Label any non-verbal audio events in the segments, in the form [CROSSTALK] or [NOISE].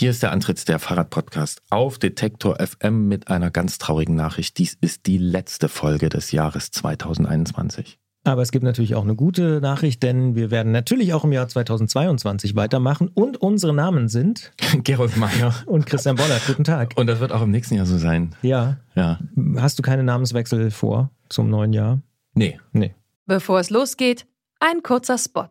Hier ist der Antritt der Fahrradpodcast auf Detektor FM mit einer ganz traurigen Nachricht. Dies ist die letzte Folge des Jahres 2021. Aber es gibt natürlich auch eine gute Nachricht, denn wir werden natürlich auch im Jahr 2022 weitermachen und unsere Namen sind [LAUGHS] Gerolf Meyer und Christian Bollert. Guten Tag. Und das wird auch im nächsten Jahr so sein. Ja. Ja. Hast du keine Namenswechsel vor zum neuen Jahr? Nee. Nee. Bevor es losgeht, ein kurzer Spot.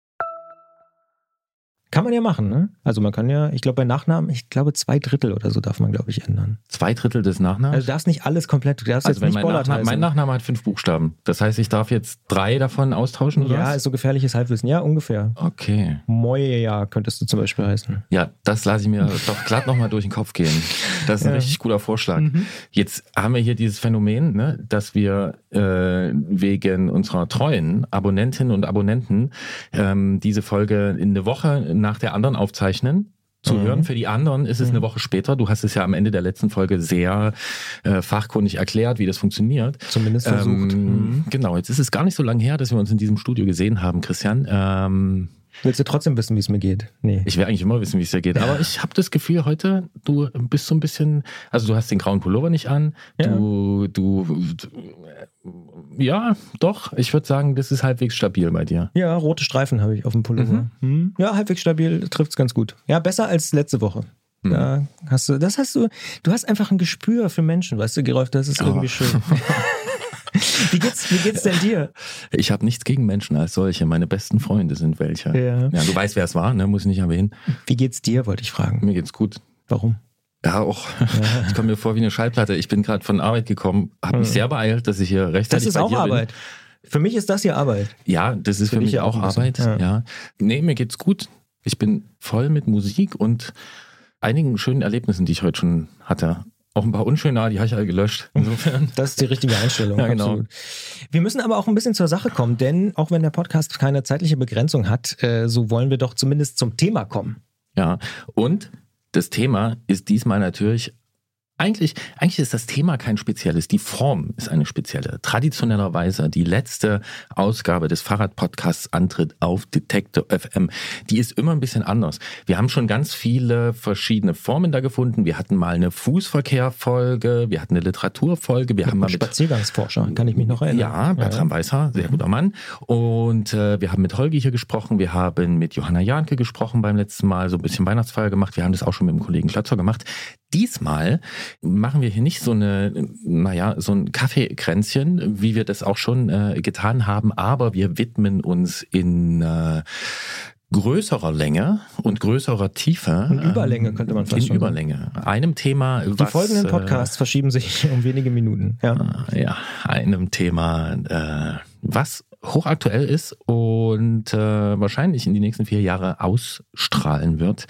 Kann man ja machen, ne? Also man kann ja, ich glaube bei Nachnamen, ich glaube zwei Drittel oder so darf man, glaube ich, ändern. Zwei Drittel des Nachnamens? Also du darfst nicht alles komplett, du darfst Also jetzt wenn nicht mein, Bollert Nachname, mein Nachname hat fünf Buchstaben. Das heißt, ich darf jetzt drei davon austauschen, oder Ja, was? ist so gefährliches Halbwissen. Ja, ungefähr. Okay. Moja könntest du zum Beispiel heißen. Ja, das lasse ich mir [LAUGHS] doch glatt nochmal durch den Kopf gehen. Das ist ein Ja. richtig guter Vorschlag. Mhm. Jetzt haben wir hier dieses Phänomen, ne, dass wir äh, wegen unserer treuen Abonnentinnen und Abonnenten ähm, diese Folge in eine Woche nach der anderen aufzeichnen. Zu Mhm. hören. Für die anderen ist es eine Woche später. Du hast es ja am Ende der letzten Folge sehr äh, fachkundig erklärt, wie das funktioniert. Zumindest versucht. Ähm, Mhm. Genau, jetzt ist es gar nicht so lange her, dass wir uns in diesem Studio gesehen haben, Christian. Ähm, Willst du trotzdem wissen, wie es mir geht? Nee. ich will eigentlich immer wissen, wie es dir geht. Ja. Aber ich habe das Gefühl, heute, du bist so ein bisschen, also du hast den grauen Pullover nicht an. Ja. Du, du, ja, doch. Ich würde sagen, das ist halbwegs stabil bei dir. Ja, rote Streifen habe ich auf dem Pullover. Mhm. Ja, halbwegs stabil, trifft es ganz gut. Ja, besser als letzte Woche. Mhm. Da hast du, das hast du, du hast einfach ein Gespür für Menschen, weißt du, Gerolf, das ist Oh. irgendwie schön. [LAUGHS] wie, geht's, wie geht's denn dir? Ich habe nichts gegen Menschen als solche. Meine besten Freunde sind welche. Ja. Ja, du weißt, wer es war, ne? muss ich nicht erwähnen. Wie geht's dir, wollte ich fragen. Mir geht's gut. Warum? Ja, auch. Ich komme mir vor wie eine Schallplatte. Ich bin gerade von Arbeit gekommen, habe mich sehr beeilt, dass ich hier Das rechtzeitig ist bei auch dir bin. Arbeit. Für mich ist das hier Arbeit. Ja, das ist Für für, mich ja auch Arbeit. ja. Ja. Nee, mir geht's gut. Ich bin voll mit Musik und einigen schönen Erlebnissen, die ich heute schon hatte. Auch ein paar unschöne, die habe ich alle gelöscht. [LAUGHS] Insofern. Das ist die richtige Einstellung. Ja, genau. absolut. Wir müssen aber auch ein bisschen zur Sache kommen, denn auch wenn der Podcast keine zeitliche Begrenzung hat, äh, so wollen wir doch zumindest zum Thema kommen. Ja. Und das Thema ist diesmal natürlich. Eigentlich, eigentlich ist das Thema kein spezielles. Die Form ist eine spezielle. Traditionellerweise die letzte Ausgabe des Fahrradpodcasts Antritt auf Detektor FM. Die ist immer ein bisschen anders. Wir haben schon ganz viele verschiedene Formen da gefunden. Wir hatten mal eine Fußverkehrfolge, wir hatten eine Literaturfolge, wir haben mal mit Spaziergangsforscher, kann ich mich noch erinnern. Ja, Bertram Weißer, sehr guter Mann. Und äh, wir haben mit Holgi hier gesprochen, wir haben mit Johanna Janke gesprochen beim letzten Mal, so ein bisschen Weihnachtsfeier gemacht. Wir haben das auch schon mit dem Kollegen Klötzer gemacht. Diesmal machen wir hier nicht so eine, naja, so ein Kaffeekränzchen, wie wir das auch schon äh, getan haben, aber wir widmen uns in äh, größerer Länge und größerer Tiefe. In Überlänge könnte man fast In schon. Überlänge. Einem Thema, Die was, folgenden äh, Podcasts verschieben sich [LAUGHS] um wenige Minuten. Ja. ja, einem Thema, äh, was hochaktuell ist und äh, wahrscheinlich in die nächsten vier Jahre ausstrahlen wird.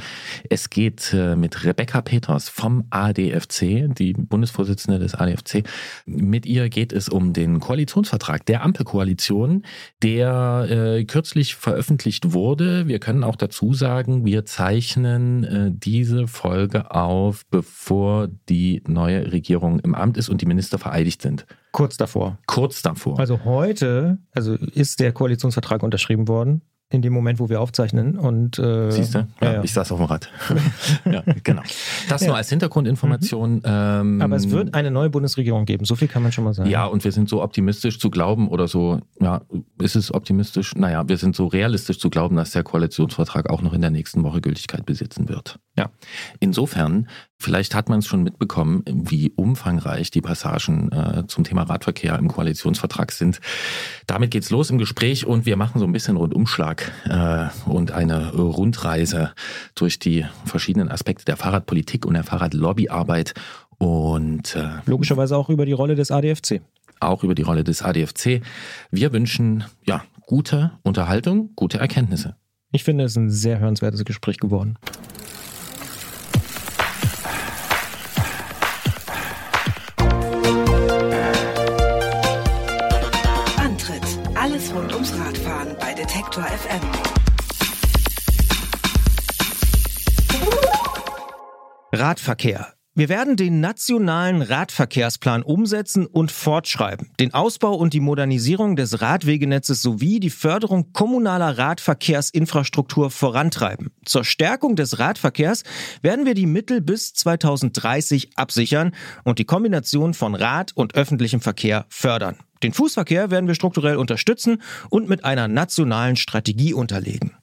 Es geht äh, mit Rebecca Peters vom ADFC, die Bundesvorsitzende des ADFC. Mit ihr geht es um den Koalitionsvertrag der Ampelkoalition, der äh, kürzlich veröffentlicht wurde. Wir können auch dazu sagen, wir zeichnen äh, diese Folge auf, bevor die neue Regierung im Amt ist und die Minister vereidigt sind. Kurz davor. Kurz davor. Also heute, also ist der Koalitionsvertrag unterschrieben worden. in dem Moment, wo wir aufzeichnen. Und, äh, Siehst du? Ja, ja, ja. Ich saß auf dem Rad. [LAUGHS] ja, genau. Das Ja. nur als Hintergrundinformation. Ähm, Aber es wird eine neue Bundesregierung geben, so viel kann man schon mal sagen. Ja, und wir sind so optimistisch zu glauben oder so, ja, ist es optimistisch? Naja, wir sind so realistisch zu glauben, dass der Koalitionsvertrag auch noch in der nächsten Woche Gültigkeit besitzen wird. Ja. Insofern Vielleicht hat man es schon mitbekommen, wie umfangreich die Passagen äh, zum Thema Radverkehr im Koalitionsvertrag sind. Damit geht's los im Gespräch und wir machen so ein bisschen Rundumschlag äh, und eine Rundreise durch die verschiedenen Aspekte der Fahrradpolitik und der Fahrradlobbyarbeit und äh, logischerweise auch über die Rolle des ADFC. Auch über die Rolle des ADFC. Wir wünschen ja gute Unterhaltung, gute Erkenntnisse. Ich finde es ein sehr hörenswertes Gespräch geworden. Detektor FM. Radverkehr. Wir werden den nationalen Radverkehrsplan umsetzen und fortschreiben, den Ausbau und die Modernisierung des Radwegenetzes sowie die Förderung kommunaler Radverkehrsinfrastruktur vorantreiben. Zur Stärkung des Radverkehrs werden wir die Mittel bis 2030 absichern und die Kombination von Rad und öffentlichem Verkehr fördern. Den Fußverkehr werden wir strukturell unterstützen und mit einer nationalen Strategie unterlegen.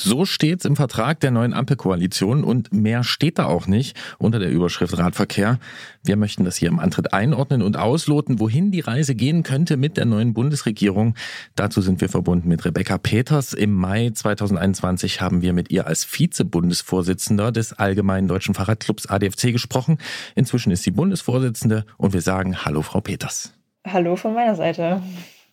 So steht's im Vertrag der neuen Ampelkoalition und mehr steht da auch nicht unter der Überschrift Radverkehr. Wir möchten das hier im Antritt einordnen und ausloten, wohin die Reise gehen könnte mit der neuen Bundesregierung. Dazu sind wir verbunden mit Rebecca Peters. Im Mai 2021 haben wir mit ihr als Vize-Bundesvorsitzender des Allgemeinen Deutschen Fahrradclubs ADFC gesprochen. Inzwischen ist sie Bundesvorsitzende und wir sagen Hallo, Frau Peters. Hallo von meiner Seite.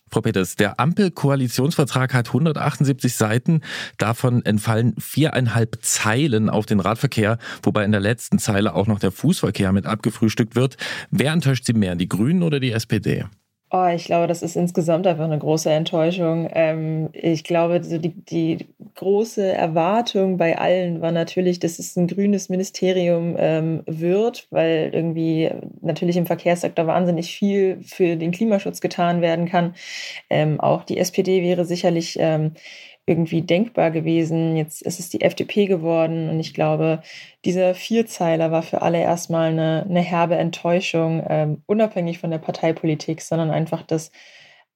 Frau Peters, der Ampel-Koalitionsvertrag hat 178 Seiten. Davon entfallen viereinhalb Zeilen auf den Radverkehr, wobei in der letzten Zeile auch noch der Fußverkehr mit abgefrühstückt wird. Wer enttäuscht Sie mehr, die Grünen oder die SPD? Oh, ich glaube, das ist insgesamt einfach eine große Enttäuschung. Ähm, ich glaube, die, die große Erwartung bei allen war natürlich, dass es ein grünes Ministerium ähm, wird, weil irgendwie natürlich im Verkehrssektor wahnsinnig viel für den Klimaschutz getan werden kann. Ähm, auch die SPD wäre sicherlich ähm, irgendwie denkbar gewesen. Jetzt ist es die FDP geworden und ich glaube, dieser Vierzeiler war für alle erstmal eine, eine herbe Enttäuschung, ähm, unabhängig von der Parteipolitik, sondern einfach, dass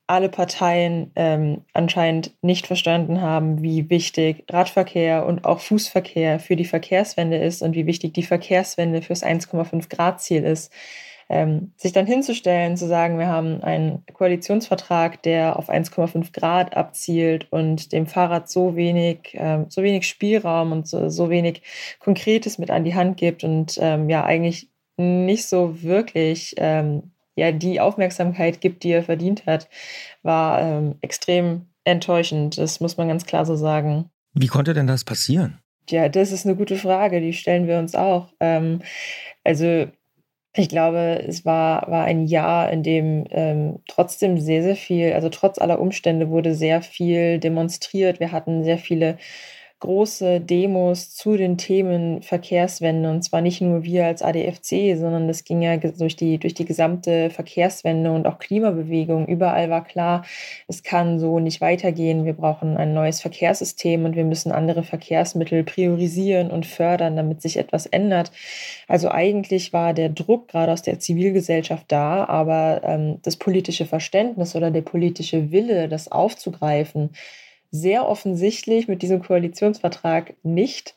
alle Parteien ähm, anscheinend nicht verstanden haben, wie wichtig Radverkehr und auch Fußverkehr für die Verkehrswende ist und wie wichtig die Verkehrswende fürs 1,5 Grad Ziel ist ähm, sich dann hinzustellen, zu sagen, wir haben einen Koalitionsvertrag, der auf 1,5 Grad abzielt und dem Fahrrad so wenig, äh, so wenig Spielraum und so, so, wenig Konkretes mit an die Hand gibt und ähm, ja eigentlich nicht so wirklich ähm, ja die Aufmerksamkeit gibt, die er verdient hat, war ähm, extrem enttäuschend. Das muss man ganz klar so sagen. Wie konnte denn das passieren? Ja, das ist eine gute Frage, die stellen wir uns auch. Ähm, also ich glaube, es war, war ein Jahr, in dem ähm, trotzdem sehr, sehr viel, also trotz aller Umstände wurde sehr viel demonstriert. Wir hatten sehr viele große Demos zu den Themen Verkehrswende. Und zwar nicht nur wir als ADFC, sondern das ging ja durch die, durch die gesamte Verkehrswende und auch Klimabewegung. Überall war klar, es kann so nicht weitergehen. Wir brauchen ein neues Verkehrssystem und wir müssen andere Verkehrsmittel priorisieren und fördern, damit sich etwas ändert. Also eigentlich war der Druck gerade aus der Zivilgesellschaft da, aber ähm, das politische Verständnis oder der politische Wille, das aufzugreifen, sehr offensichtlich mit diesem Koalitionsvertrag nicht.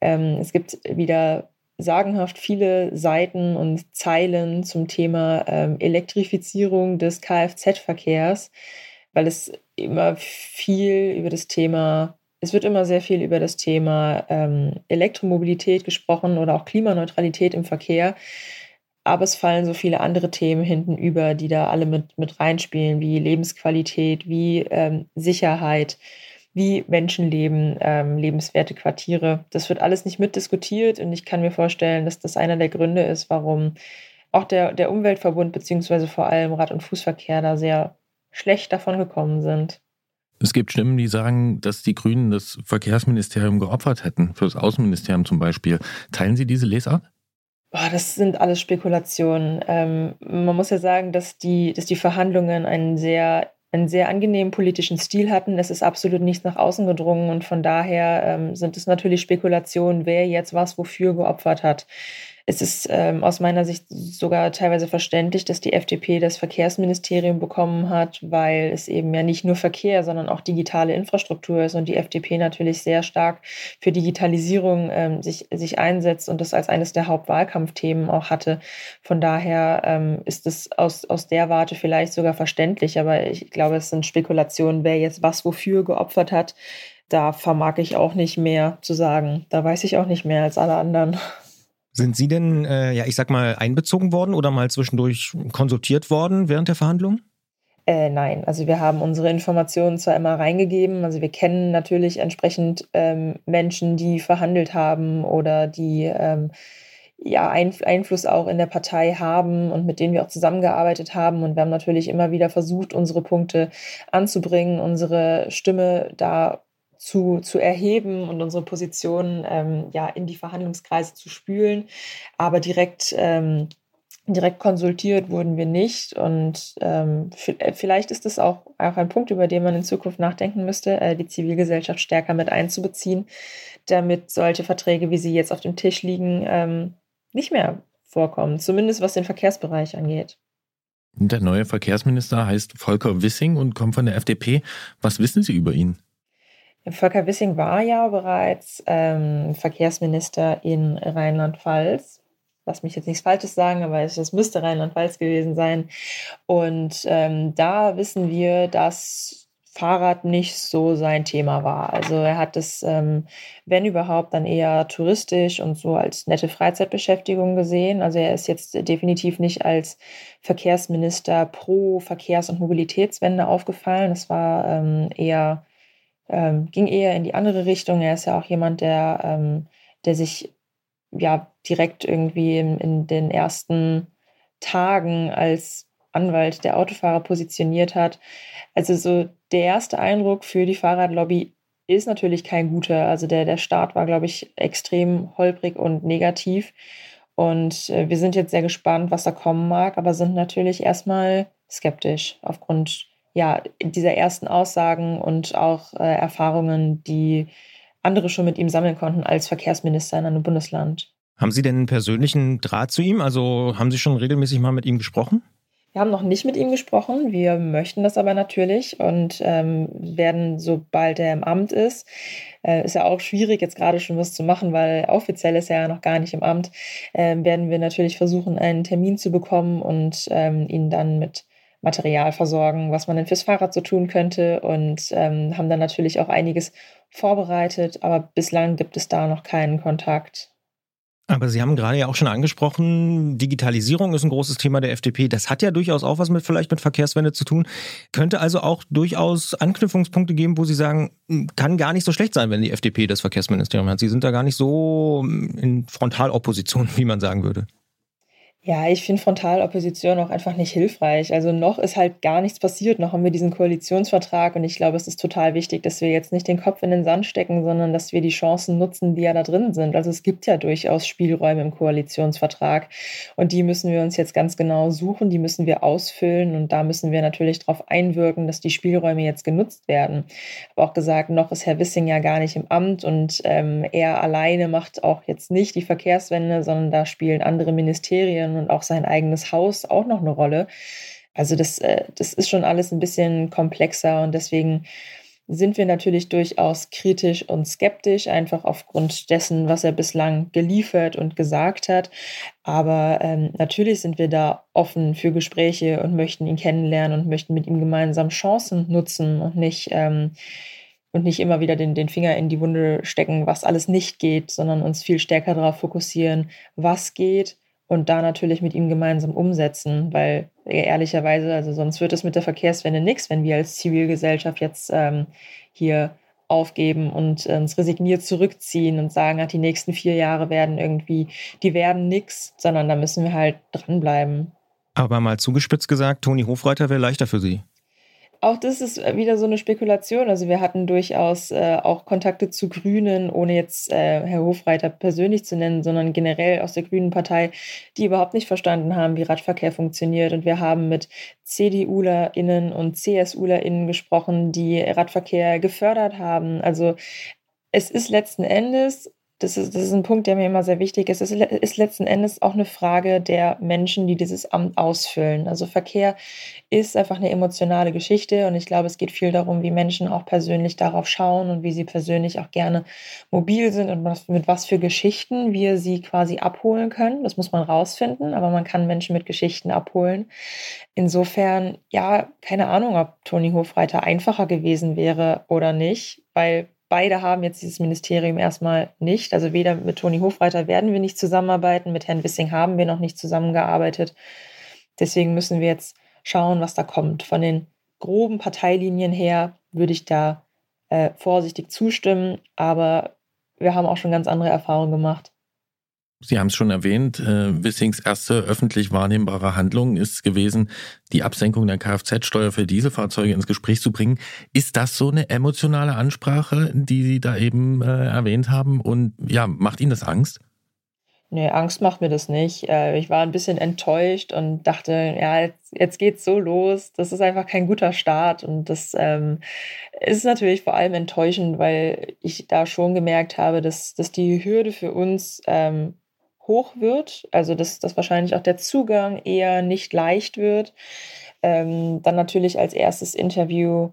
Ähm, es gibt wieder sagenhaft viele Seiten und Zeilen zum Thema ähm, Elektrifizierung des Kfz-Verkehrs, weil es immer viel über das Thema, es wird immer sehr viel über das Thema ähm, Elektromobilität gesprochen oder auch Klimaneutralität im Verkehr. Aber es fallen so viele andere Themen hinten über, die da alle mit, mit reinspielen, wie Lebensqualität, wie ähm, Sicherheit, wie Menschenleben, ähm, lebenswerte Quartiere. Das wird alles nicht mitdiskutiert und ich kann mir vorstellen, dass das einer der Gründe ist, warum auch der, der Umweltverbund beziehungsweise vor allem Rad- und Fußverkehr da sehr schlecht davon gekommen sind. Es gibt Stimmen, die sagen, dass die Grünen das Verkehrsministerium geopfert hätten, für das Außenministerium zum Beispiel. Teilen Sie diese Lesart? Boah, das sind alles Spekulationen. Ähm, man muss ja sagen, dass die, dass die Verhandlungen einen sehr, einen sehr angenehmen politischen Stil hatten. Es ist absolut nichts nach außen gedrungen und von daher ähm, sind es natürlich Spekulationen, wer jetzt was wofür geopfert hat. Es ist ähm, aus meiner Sicht sogar teilweise verständlich, dass die FDP das Verkehrsministerium bekommen hat, weil es eben ja nicht nur Verkehr, sondern auch digitale Infrastruktur ist und die FDP natürlich sehr stark für Digitalisierung ähm, sich, sich einsetzt und das als eines der Hauptwahlkampfthemen auch hatte. Von daher ähm, ist es aus, aus der Warte vielleicht sogar verständlich, aber ich glaube, es sind Spekulationen, wer jetzt was wofür geopfert hat. Da vermag ich auch nicht mehr zu sagen. Da weiß ich auch nicht mehr als alle anderen. Sind Sie denn, äh, ja, ich sag mal, einbezogen worden oder mal zwischendurch konsultiert worden während der Verhandlungen? Äh, nein, also wir haben unsere Informationen zwar immer reingegeben, also wir kennen natürlich entsprechend ähm, Menschen, die verhandelt haben oder die ähm, ja, Einfluss auch in der Partei haben und mit denen wir auch zusammengearbeitet haben. Und wir haben natürlich immer wieder versucht, unsere Punkte anzubringen, unsere Stimme da zu, zu erheben und unsere Position ähm, ja, in die Verhandlungskreise zu spülen. Aber direkt, ähm, direkt konsultiert wurden wir nicht. Und ähm, äh, vielleicht ist es auch, auch ein Punkt, über den man in Zukunft nachdenken müsste, äh, die Zivilgesellschaft stärker mit einzubeziehen, damit solche Verträge, wie sie jetzt auf dem Tisch liegen, ähm, nicht mehr vorkommen. Zumindest was den Verkehrsbereich angeht. Der neue Verkehrsminister heißt Volker Wissing und kommt von der FDP. Was wissen Sie über ihn? Volker Wissing war ja bereits ähm, Verkehrsminister in Rheinland-Pfalz. Lass mich jetzt nichts Falsches sagen, aber es, müsste Rheinland-Pfalz gewesen sein. Und ähm, da wissen wir, dass Fahrrad nicht so sein Thema war. Also er hat es, ähm, wenn überhaupt, dann eher touristisch und so als nette Freizeitbeschäftigung gesehen. Also er ist jetzt definitiv nicht als Verkehrsminister pro Verkehrs- und Mobilitätswende aufgefallen. Es war ähm, eher ähm, ging eher in die andere Richtung. Er ist ja auch jemand, der, ähm, der sich ja direkt irgendwie in, in, den ersten Tagen als Anwalt der Autofahrer positioniert hat. Also so der erste Eindruck für die Fahrradlobby ist natürlich kein guter. Also der, der Start war, glaube ich, extrem holprig und negativ. Und äh, wir sind jetzt sehr gespannt, was da kommen mag, aber sind natürlich erstmal skeptisch aufgrund ja, dieser ersten Aussagen und auch äh, Erfahrungen, die andere schon mit ihm sammeln konnten als Verkehrsminister in einem Bundesland. Haben Sie denn einen persönlichen Draht zu ihm? Also haben Sie schon regelmäßig mal mit ihm gesprochen? Wir haben noch nicht mit ihm gesprochen. Wir möchten das aber natürlich und ähm, werden, sobald er im Amt ist, äh, ist ja auch schwierig, jetzt gerade schon was zu machen, weil offiziell ist er ja noch gar nicht im Amt, äh, werden wir natürlich versuchen, einen Termin zu bekommen und ähm, ihn dann mit Material versorgen, was man denn fürs Fahrrad so tun könnte und ähm, haben dann natürlich auch einiges vorbereitet, aber bislang gibt es da noch keinen Kontakt. Aber Sie haben gerade ja auch schon angesprochen, Digitalisierung ist ein großes Thema der FDP. Das hat ja durchaus auch was mit vielleicht mit Verkehrswende zu tun. Könnte also auch durchaus Anknüpfungspunkte geben, wo Sie sagen, hm, kann gar nicht so schlecht sein, wenn die FDP das Verkehrsministerium hat. Sie sind da gar nicht so hm, in Frontalopposition, [LAUGHS] wie man sagen würde. Ja, ich finde Frontalopposition auch einfach nicht hilfreich. Also noch ist halt gar nichts passiert, noch haben wir diesen Koalitionsvertrag und ich glaube, es ist total wichtig, dass wir jetzt nicht den Kopf in den Sand stecken, sondern dass wir die Chancen nutzen, die ja da drin sind. Also es gibt ja durchaus Spielräume im Koalitionsvertrag und die müssen wir uns jetzt ganz genau suchen, die müssen wir ausfüllen und da müssen wir natürlich darauf einwirken, dass die Spielräume jetzt genutzt werden. Ich habe auch gesagt, noch ist Herr Wissing ja gar nicht im Amt und ähm, er alleine macht auch jetzt nicht die Verkehrswende, sondern da spielen andere Ministerien und auch sein eigenes Haus auch noch eine Rolle. Also das, äh, das ist schon alles ein bisschen komplexer und deswegen sind wir natürlich durchaus kritisch und skeptisch, einfach aufgrund dessen, was er bislang geliefert und gesagt hat. Aber ähm, natürlich sind wir da offen für Gespräche und möchten ihn kennenlernen und möchten mit ihm gemeinsam Chancen nutzen und nicht, ähm, und nicht immer wieder den, den Finger in die Wunde stecken, was alles nicht geht, sondern uns viel stärker darauf fokussieren, was geht und da natürlich mit ihm gemeinsam umsetzen, weil ehrlicherweise, also sonst wird es mit der Verkehrswende nichts, wenn wir als Zivilgesellschaft jetzt ähm, hier aufgeben und uns resigniert zurückziehen und sagen, ach, die nächsten vier Jahre werden irgendwie, die werden nichts, sondern da müssen wir halt dranbleiben. Aber mal zugespitzt gesagt, Toni Hofreiter wäre leichter für Sie auch das ist wieder so eine Spekulation. Also wir hatten durchaus äh, auch Kontakte zu Grünen, ohne jetzt äh, Herr Hofreiter persönlich zu nennen, sondern generell aus der Grünen Partei, die überhaupt nicht verstanden haben, wie Radverkehr funktioniert. Und wir haben mit CDUlerInnen und CSUlerInnen gesprochen, die Radverkehr gefördert haben. Also es ist letzten Endes das ist, das ist ein Punkt, der mir immer sehr wichtig ist. Es ist letzten Endes auch eine Frage der Menschen, die dieses Amt ausfüllen. Also Verkehr ist einfach eine emotionale Geschichte und ich glaube, es geht viel darum, wie Menschen auch persönlich darauf schauen und wie sie persönlich auch gerne mobil sind und was, mit was für Geschichten wir sie quasi abholen können. Das muss man rausfinden, aber man kann Menschen mit Geschichten abholen. Insofern, ja, keine Ahnung, ob Toni Hofreiter einfacher gewesen wäre oder nicht, weil beide haben jetzt dieses Ministerium erstmal nicht. Also weder mit Toni Hofreiter werden wir nicht zusammenarbeiten, mit Herrn Wissing haben wir noch nicht zusammengearbeitet. Deswegen müssen wir jetzt schauen, was da kommt. Von den groben Parteilinien her würde ich da äh, vorsichtig zustimmen, aber wir haben auch schon ganz andere Erfahrungen gemacht. Sie haben es schon erwähnt, äh, Wissings erste öffentlich wahrnehmbare Handlung ist gewesen, die Absenkung der Kfz-Steuer für Dieselfahrzeuge ins Gespräch zu bringen. Ist das so eine emotionale Ansprache, die Sie da eben äh, erwähnt haben? Und ja, macht Ihnen das Angst? Nee, Angst macht mir das nicht. Äh, ich war ein bisschen enttäuscht und dachte, ja, jetzt, jetzt geht's so los. Das ist einfach kein guter Start. Und das ähm, ist natürlich vor allem enttäuschend, weil ich da schon gemerkt habe, dass, dass die Hürde für uns ähm, hoch wird, also dass, dass wahrscheinlich auch der Zugang eher nicht leicht wird. Ähm, dann natürlich als erstes Interview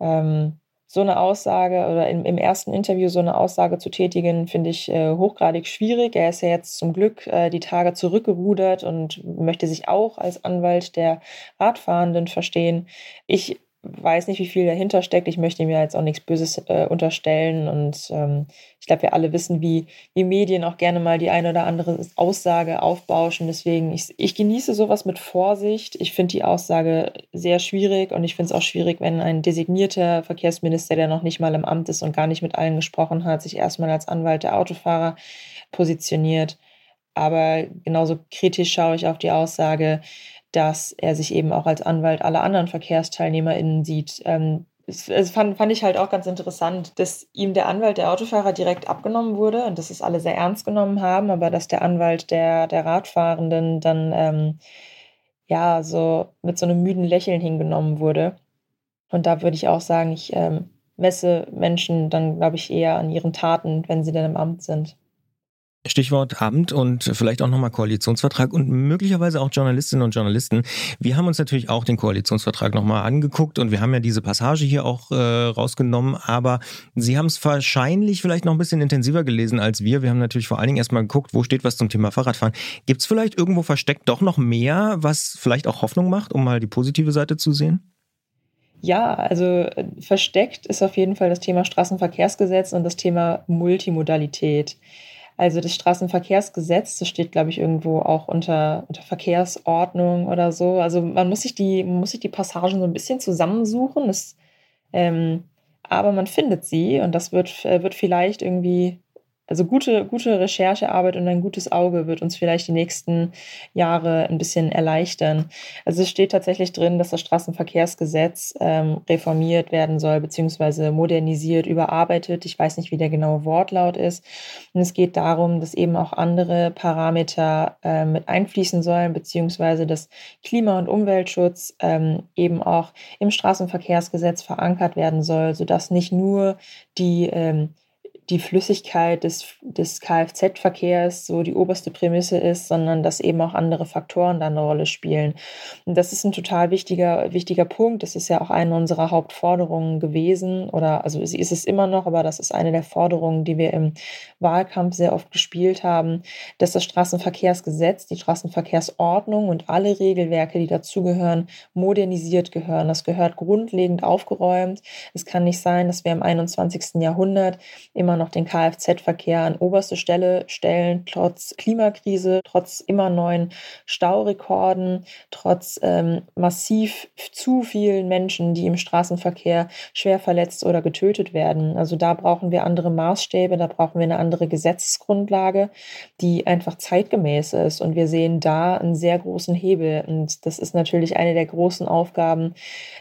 ähm, so eine Aussage oder im, im, ersten Interview so eine Aussage zu tätigen, finde ich äh, hochgradig schwierig. Er ist ja jetzt zum Glück äh, die Tage zurückgerudert und möchte sich auch als Anwalt der Radfahrenden verstehen. Ich weiß nicht, wie viel dahinter steckt. Ich möchte ihm ja jetzt auch nichts Böses äh, unterstellen. Und ähm, ich glaube, wir alle wissen, wie, wie Medien auch gerne mal die eine oder andere Aussage aufbauschen. Deswegen, ich, ich genieße sowas mit Vorsicht. Ich finde die Aussage sehr schwierig und ich finde es auch schwierig, wenn ein designierter Verkehrsminister, der noch nicht mal im Amt ist und gar nicht mit allen gesprochen hat, sich erstmal als Anwalt der Autofahrer positioniert. Aber genauso kritisch schaue ich auf die Aussage, dass er sich eben auch als Anwalt aller anderen VerkehrsteilnehmerInnen sieht. Ähm, es fand, fand ich halt auch ganz interessant, dass ihm der Anwalt der Autofahrer direkt abgenommen wurde und dass es alle sehr ernst genommen haben, aber dass der Anwalt der, der Radfahrenden dann ähm, ja so mit so einem müden Lächeln hingenommen wurde. Und da würde ich auch sagen, ich ähm, messe Menschen dann, glaube ich, eher an ihren Taten, wenn sie denn im Amt sind. Stichwort Amt und vielleicht auch nochmal Koalitionsvertrag und möglicherweise auch Journalistinnen und Journalisten. Wir haben uns natürlich auch den Koalitionsvertrag nochmal angeguckt und wir haben ja diese Passage hier auch äh, rausgenommen, aber Sie haben es wahrscheinlich vielleicht noch ein bisschen intensiver gelesen als wir. Wir haben natürlich vor allen Dingen erstmal geguckt, wo steht was zum Thema Fahrradfahren. Gibt es vielleicht irgendwo versteckt doch noch mehr, was vielleicht auch Hoffnung macht, um mal die positive Seite zu sehen? Ja, also äh, versteckt ist auf jeden Fall das Thema Straßenverkehrsgesetz und das Thema Multimodalität. Also das Straßenverkehrsgesetz, das steht, glaube ich, irgendwo auch unter, unter Verkehrsordnung oder so. Also man muss sich die, muss sich die Passagen so ein bisschen zusammensuchen. Das, ähm, aber man findet sie und das wird, äh, wird vielleicht irgendwie also gute, gute Recherchearbeit und ein gutes Auge wird uns vielleicht die nächsten Jahre ein bisschen erleichtern. Also es steht tatsächlich drin, dass das Straßenverkehrsgesetz ähm, reformiert werden soll, beziehungsweise modernisiert, überarbeitet. Ich weiß nicht, wie der genaue Wortlaut ist. Und es geht darum, dass eben auch andere Parameter äh, mit einfließen sollen, beziehungsweise dass Klima- und Umweltschutz ähm, eben auch im Straßenverkehrsgesetz verankert werden soll, sodass nicht nur die ähm, die Flüssigkeit des, des Kfz-Verkehrs so die oberste Prämisse ist, sondern dass eben auch andere Faktoren da eine Rolle spielen. Und das ist ein total wichtiger, wichtiger Punkt. Das ist ja auch eine unserer Hauptforderungen gewesen oder also sie ist es immer noch, aber das ist eine der Forderungen, die wir im Wahlkampf sehr oft gespielt haben, dass das Straßenverkehrsgesetz, die Straßenverkehrsordnung und alle Regelwerke, die dazugehören, modernisiert gehören. Das gehört grundlegend aufgeräumt. Es kann nicht sein, dass wir im 21. Jahrhundert immer noch den Kfz-Verkehr an oberste Stelle stellen, trotz Klimakrise, trotz immer neuen Staurekorden, trotz ähm, massiv zu vielen Menschen, die im Straßenverkehr schwer verletzt oder getötet werden. Also da brauchen wir andere Maßstäbe, da brauchen wir eine andere Gesetzesgrundlage, die einfach zeitgemäß ist. Und wir sehen da einen sehr großen Hebel. Und das ist natürlich eine der großen Aufgaben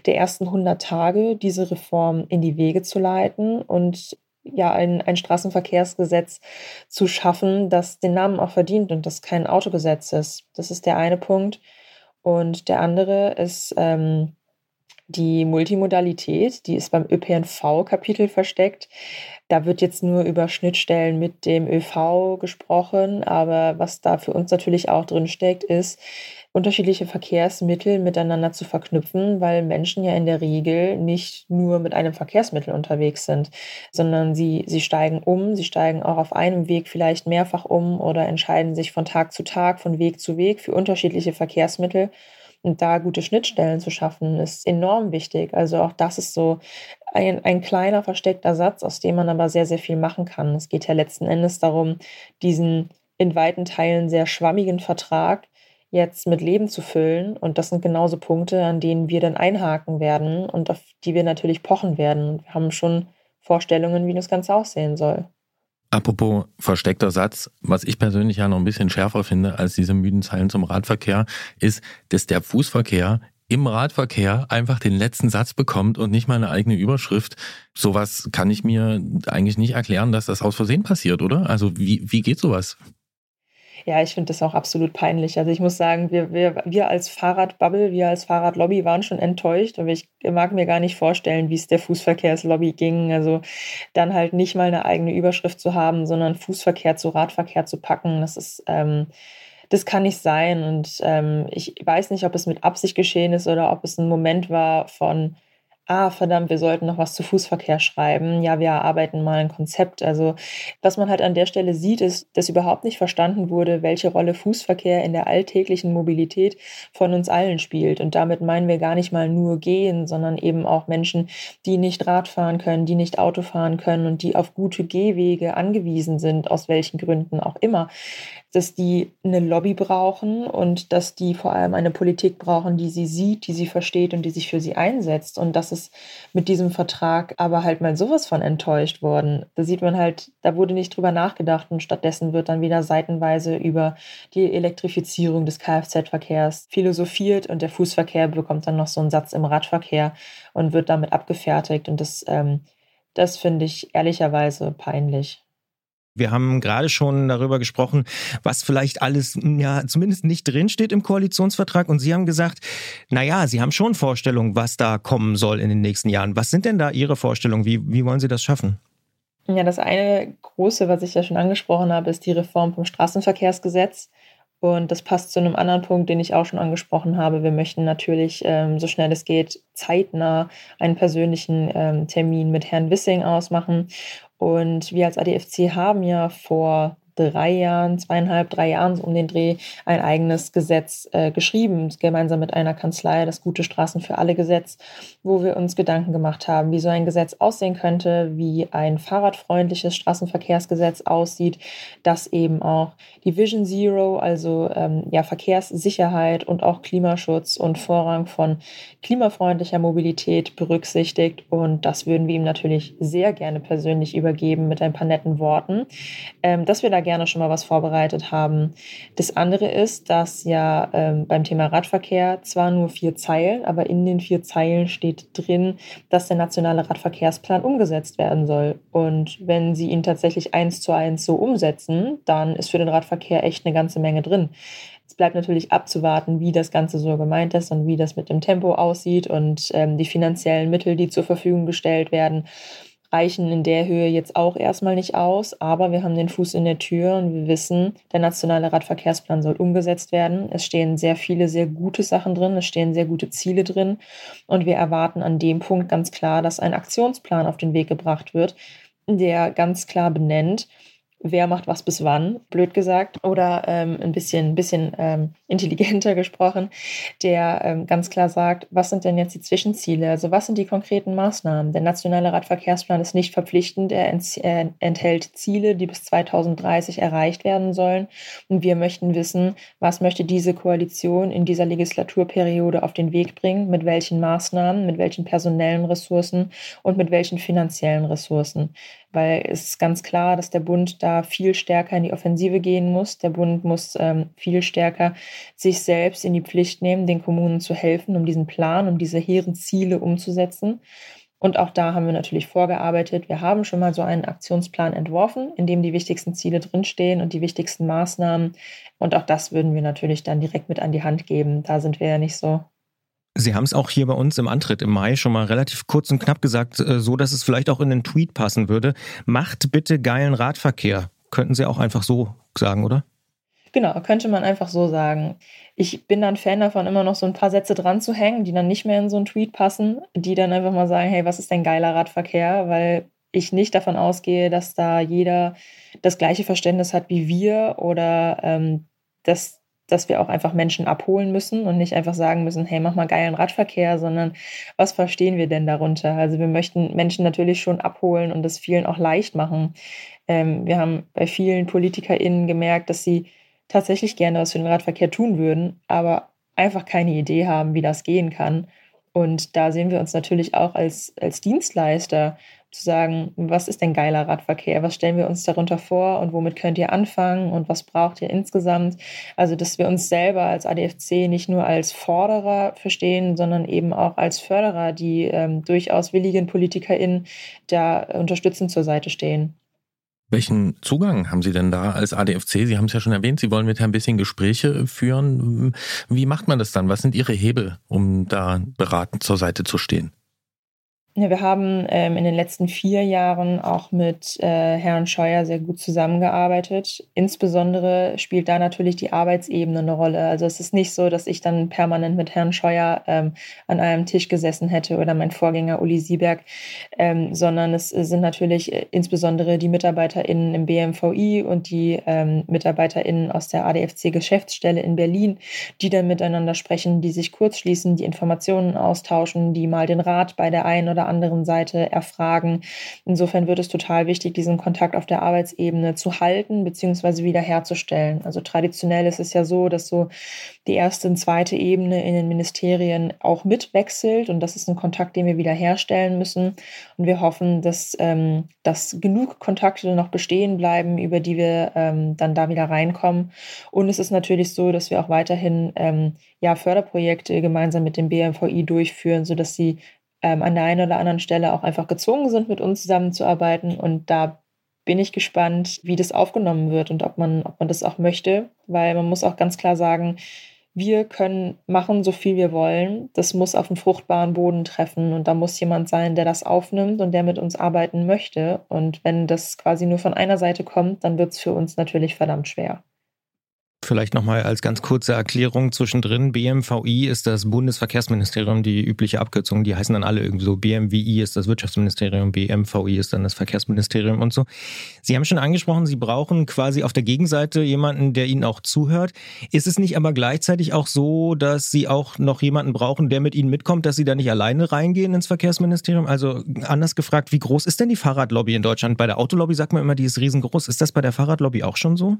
der ersten 100 Tage, diese Reform in die Wege zu leiten und ja, ein, ein Straßenverkehrsgesetz zu schaffen, das den Namen auch verdient und das kein Autogesetz ist. Das ist der eine Punkt. Und der andere ist, ähm, Die Multimodalität, die ist beim ÖPNV-Kapitel versteckt. Da wird jetzt nur über Schnittstellen mit dem ÖV gesprochen, aber was da für uns natürlich auch drin steckt, ist, unterschiedliche Verkehrsmittel miteinander zu verknüpfen, weil Menschen ja in der Regel nicht nur mit einem Verkehrsmittel unterwegs sind, sondern sie, sie steigen um, sie steigen auch auf einem Weg vielleicht mehrfach um oder entscheiden sich von Tag zu Tag, von Weg zu Weg für unterschiedliche Verkehrsmittel. Und da gute Schnittstellen zu schaffen, ist enorm wichtig. Also auch das ist so ein, ein kleiner versteckter Satz, aus dem man aber sehr, sehr viel machen kann. Es geht ja letzten Endes darum, diesen in weiten Teilen sehr schwammigen Vertrag jetzt mit Leben zu füllen. Und das sind genauso Punkte, an denen wir dann einhaken werden und auf die wir natürlich pochen werden. Wir haben schon Vorstellungen, wie das Ganze aussehen soll. Apropos versteckter Satz, was ich persönlich ja noch ein bisschen schärfer finde als diese müden Zeilen zum Radverkehr, ist, dass der Fußverkehr im Radverkehr einfach den letzten Satz bekommt und nicht mal eine eigene Überschrift. Sowas kann ich mir eigentlich nicht erklären, dass das aus Versehen passiert, oder? Also wie, wie geht sowas? Ja, ich finde das auch absolut peinlich. Also ich muss sagen, wir, wir, wir als Fahrradbubble, wir als Fahrradlobby waren schon enttäuscht, aber ich mag mir gar nicht vorstellen, wie es der Fußverkehrslobby ging. Also dann halt nicht mal eine eigene Überschrift zu haben, sondern Fußverkehr zu Radverkehr zu packen, das ist... Ähm, das kann nicht sein. Und ähm, ich weiß nicht, ob es mit Absicht geschehen ist oder ob es ein Moment war von, ah, verdammt, wir sollten noch was zu Fußverkehr schreiben. Ja, wir erarbeiten mal ein Konzept. Also, was man halt an der Stelle sieht, ist, dass überhaupt nicht verstanden wurde, welche Rolle Fußverkehr in der alltäglichen Mobilität von uns allen spielt. Und damit meinen wir gar nicht mal nur gehen, sondern eben auch Menschen, die nicht Rad fahren können, die nicht Auto fahren können und die auf gute Gehwege angewiesen sind, aus welchen Gründen auch immer dass die eine Lobby brauchen und dass die vor allem eine Politik brauchen, die sie sieht, die sie versteht und die sich für sie einsetzt. Und das ist mit diesem Vertrag aber halt mal sowas von enttäuscht worden. Da sieht man halt, da wurde nicht drüber nachgedacht und stattdessen wird dann wieder seitenweise über die Elektrifizierung des Kfz-Verkehrs philosophiert und der Fußverkehr bekommt dann noch so einen Satz im Radverkehr und wird damit abgefertigt. Und das, ähm, das finde ich ehrlicherweise peinlich. Wir haben gerade schon darüber gesprochen, was vielleicht alles ja zumindest nicht drinsteht im Koalitionsvertrag. Und Sie haben gesagt, na ja, Sie haben schon Vorstellungen, was da kommen soll in den nächsten Jahren. Was sind denn da Ihre Vorstellungen? Wie, wie wollen Sie das schaffen? Ja, das eine große, was ich ja schon angesprochen habe, ist die Reform vom Straßenverkehrsgesetz. Und das passt zu einem anderen Punkt, den ich auch schon angesprochen habe. Wir möchten natürlich, ähm, so schnell es geht, zeitnah einen persönlichen ähm, Termin mit Herrn Wissing ausmachen. Und wir als ADFC haben ja vor drei Jahren, zweieinhalb, drei Jahren um den Dreh ein eigenes Gesetz äh, geschrieben, gemeinsam mit einer Kanzlei, das Gute Straßen für alle Gesetz, wo wir uns Gedanken gemacht haben, wie so ein Gesetz aussehen könnte, wie ein fahrradfreundliches Straßenverkehrsgesetz aussieht, das eben auch die Vision Zero, also ähm, ja, Verkehrssicherheit und auch Klimaschutz und Vorrang von klimafreundlicher Mobilität berücksichtigt. Und das würden wir ihm natürlich sehr gerne persönlich übergeben mit ein paar netten Worten, ähm, dass wir da gerne schon mal was vorbereitet haben. Das andere ist, dass ja ähm, beim Thema Radverkehr zwar nur vier Zeilen, aber in den vier Zeilen steht drin, dass der nationale Radverkehrsplan umgesetzt werden soll. Und wenn Sie ihn tatsächlich eins zu eins so umsetzen, dann ist für den Radverkehr echt eine ganze Menge drin. Es bleibt natürlich abzuwarten, wie das Ganze so gemeint ist und wie das mit dem Tempo aussieht und ähm, die finanziellen Mittel, die zur Verfügung gestellt werden reichen in der Höhe jetzt auch erstmal nicht aus, aber wir haben den Fuß in der Tür und wir wissen, der nationale Radverkehrsplan soll umgesetzt werden. Es stehen sehr viele, sehr gute Sachen drin, es stehen sehr gute Ziele drin und wir erwarten an dem Punkt ganz klar, dass ein Aktionsplan auf den Weg gebracht wird, der ganz klar benennt, wer macht was bis wann, blöd gesagt, oder ähm, ein bisschen, bisschen ähm, intelligenter [LAUGHS] gesprochen, der ähm, ganz klar sagt, was sind denn jetzt die Zwischenziele, also was sind die konkreten Maßnahmen. Der nationale Radverkehrsplan ist nicht verpflichtend, er ent enthält Ziele, die bis 2030 erreicht werden sollen. Und wir möchten wissen, was möchte diese Koalition in dieser Legislaturperiode auf den Weg bringen, mit welchen Maßnahmen, mit welchen personellen Ressourcen und mit welchen finanziellen Ressourcen weil es ist ganz klar, dass der Bund da viel stärker in die Offensive gehen muss. Der Bund muss ähm, viel stärker sich selbst in die Pflicht nehmen, den Kommunen zu helfen, um diesen Plan, um diese hehren Ziele umzusetzen. Und auch da haben wir natürlich vorgearbeitet. Wir haben schon mal so einen Aktionsplan entworfen, in dem die wichtigsten Ziele drinstehen und die wichtigsten Maßnahmen. Und auch das würden wir natürlich dann direkt mit an die Hand geben. Da sind wir ja nicht so Sie haben es auch hier bei uns im Antritt im Mai schon mal relativ kurz und knapp gesagt, äh, so dass es vielleicht auch in den Tweet passen würde. Macht bitte geilen Radverkehr. Könnten Sie auch einfach so sagen, oder? Genau, könnte man einfach so sagen. Ich bin dann Fan davon, immer noch so ein paar Sätze dran zu hängen, die dann nicht mehr in so einen Tweet passen, die dann einfach mal sagen, hey, was ist denn geiler Radverkehr? Weil ich nicht davon ausgehe, dass da jeder das gleiche Verständnis hat wie wir oder ähm, dass, dass wir auch einfach Menschen abholen müssen und nicht einfach sagen müssen, hey, mach mal geilen Radverkehr, sondern was verstehen wir denn darunter? Also wir möchten Menschen natürlich schon abholen und das vielen auch leicht machen. Ähm, wir haben bei vielen PolitikerInnen gemerkt, dass sie tatsächlich gerne was für den Radverkehr tun würden, aber einfach keine Idee haben, wie das gehen kann. Und da sehen wir uns natürlich auch als, als Dienstleister zu sagen, was ist denn geiler Radverkehr? Was stellen wir uns darunter vor und womit könnt ihr anfangen und was braucht ihr insgesamt? Also, dass wir uns selber als ADFC nicht nur als Forderer verstehen, sondern eben auch als Förderer, die ähm, durchaus willigen PolitikerInnen da unterstützend zur Seite stehen. Welchen Zugang haben Sie denn da als ADFC? Sie haben es ja schon erwähnt, Sie wollen mit ein bisschen Gespräche führen. Wie macht man das dann? Was sind Ihre Hebel, um da beratend zur Seite zu stehen? Wir haben ähm, in den letzten vier Jahren auch mit äh, Herrn Scheuer sehr gut zusammengearbeitet. Insbesondere spielt da natürlich die Arbeitsebene eine Rolle. Also es ist nicht so, dass ich dann permanent mit Herrn Scheuer ähm, an einem Tisch gesessen hätte oder mein Vorgänger Uli Sieberg, ähm, sondern es sind natürlich äh, insbesondere die MitarbeiterInnen im BMVI und die ähm, MitarbeiterInnen aus der ADFC-Geschäftsstelle in Berlin, die dann miteinander sprechen, die sich kurzschließen, die Informationen austauschen, die mal den Rat bei der einen oder anderen Seite erfragen. Insofern wird es total wichtig, diesen Kontakt auf der Arbeitsebene zu halten bzw. wiederherzustellen. Also traditionell ist es ja so, dass so die erste und zweite Ebene in den Ministerien auch mitwechselt und das ist ein Kontakt, den wir wiederherstellen müssen. Und wir hoffen, dass, ähm, dass genug Kontakte noch bestehen bleiben, über die wir ähm, dann da wieder reinkommen. Und es ist natürlich so, dass wir auch weiterhin ähm, ja, Förderprojekte gemeinsam mit dem BMVI durchführen, sodass sie ähm, an der einen oder anderen Stelle auch einfach gezwungen sind, mit uns zusammenzuarbeiten. Und da bin ich gespannt, wie das aufgenommen wird und ob man, ob man das auch möchte, weil man muss auch ganz klar sagen, wir können machen, so viel wir wollen. Das muss auf einen fruchtbaren Boden treffen und da muss jemand sein, der das aufnimmt und der mit uns arbeiten möchte. Und wenn das quasi nur von einer Seite kommt, dann wird es für uns natürlich verdammt schwer. Vielleicht nochmal als ganz kurze Erklärung zwischendrin. BMVI ist das Bundesverkehrsministerium, die übliche Abkürzung. Die heißen dann alle irgendwie so. BMWI ist das Wirtschaftsministerium, BMVI ist dann das Verkehrsministerium und so. Sie haben schon angesprochen, Sie brauchen quasi auf der Gegenseite jemanden, der Ihnen auch zuhört. Ist es nicht aber gleichzeitig auch so, dass Sie auch noch jemanden brauchen, der mit Ihnen mitkommt, dass Sie da nicht alleine reingehen ins Verkehrsministerium? Also anders gefragt, wie groß ist denn die Fahrradlobby in Deutschland? Bei der Autolobby sagt man immer, die ist riesengroß. Ist das bei der Fahrradlobby auch schon so?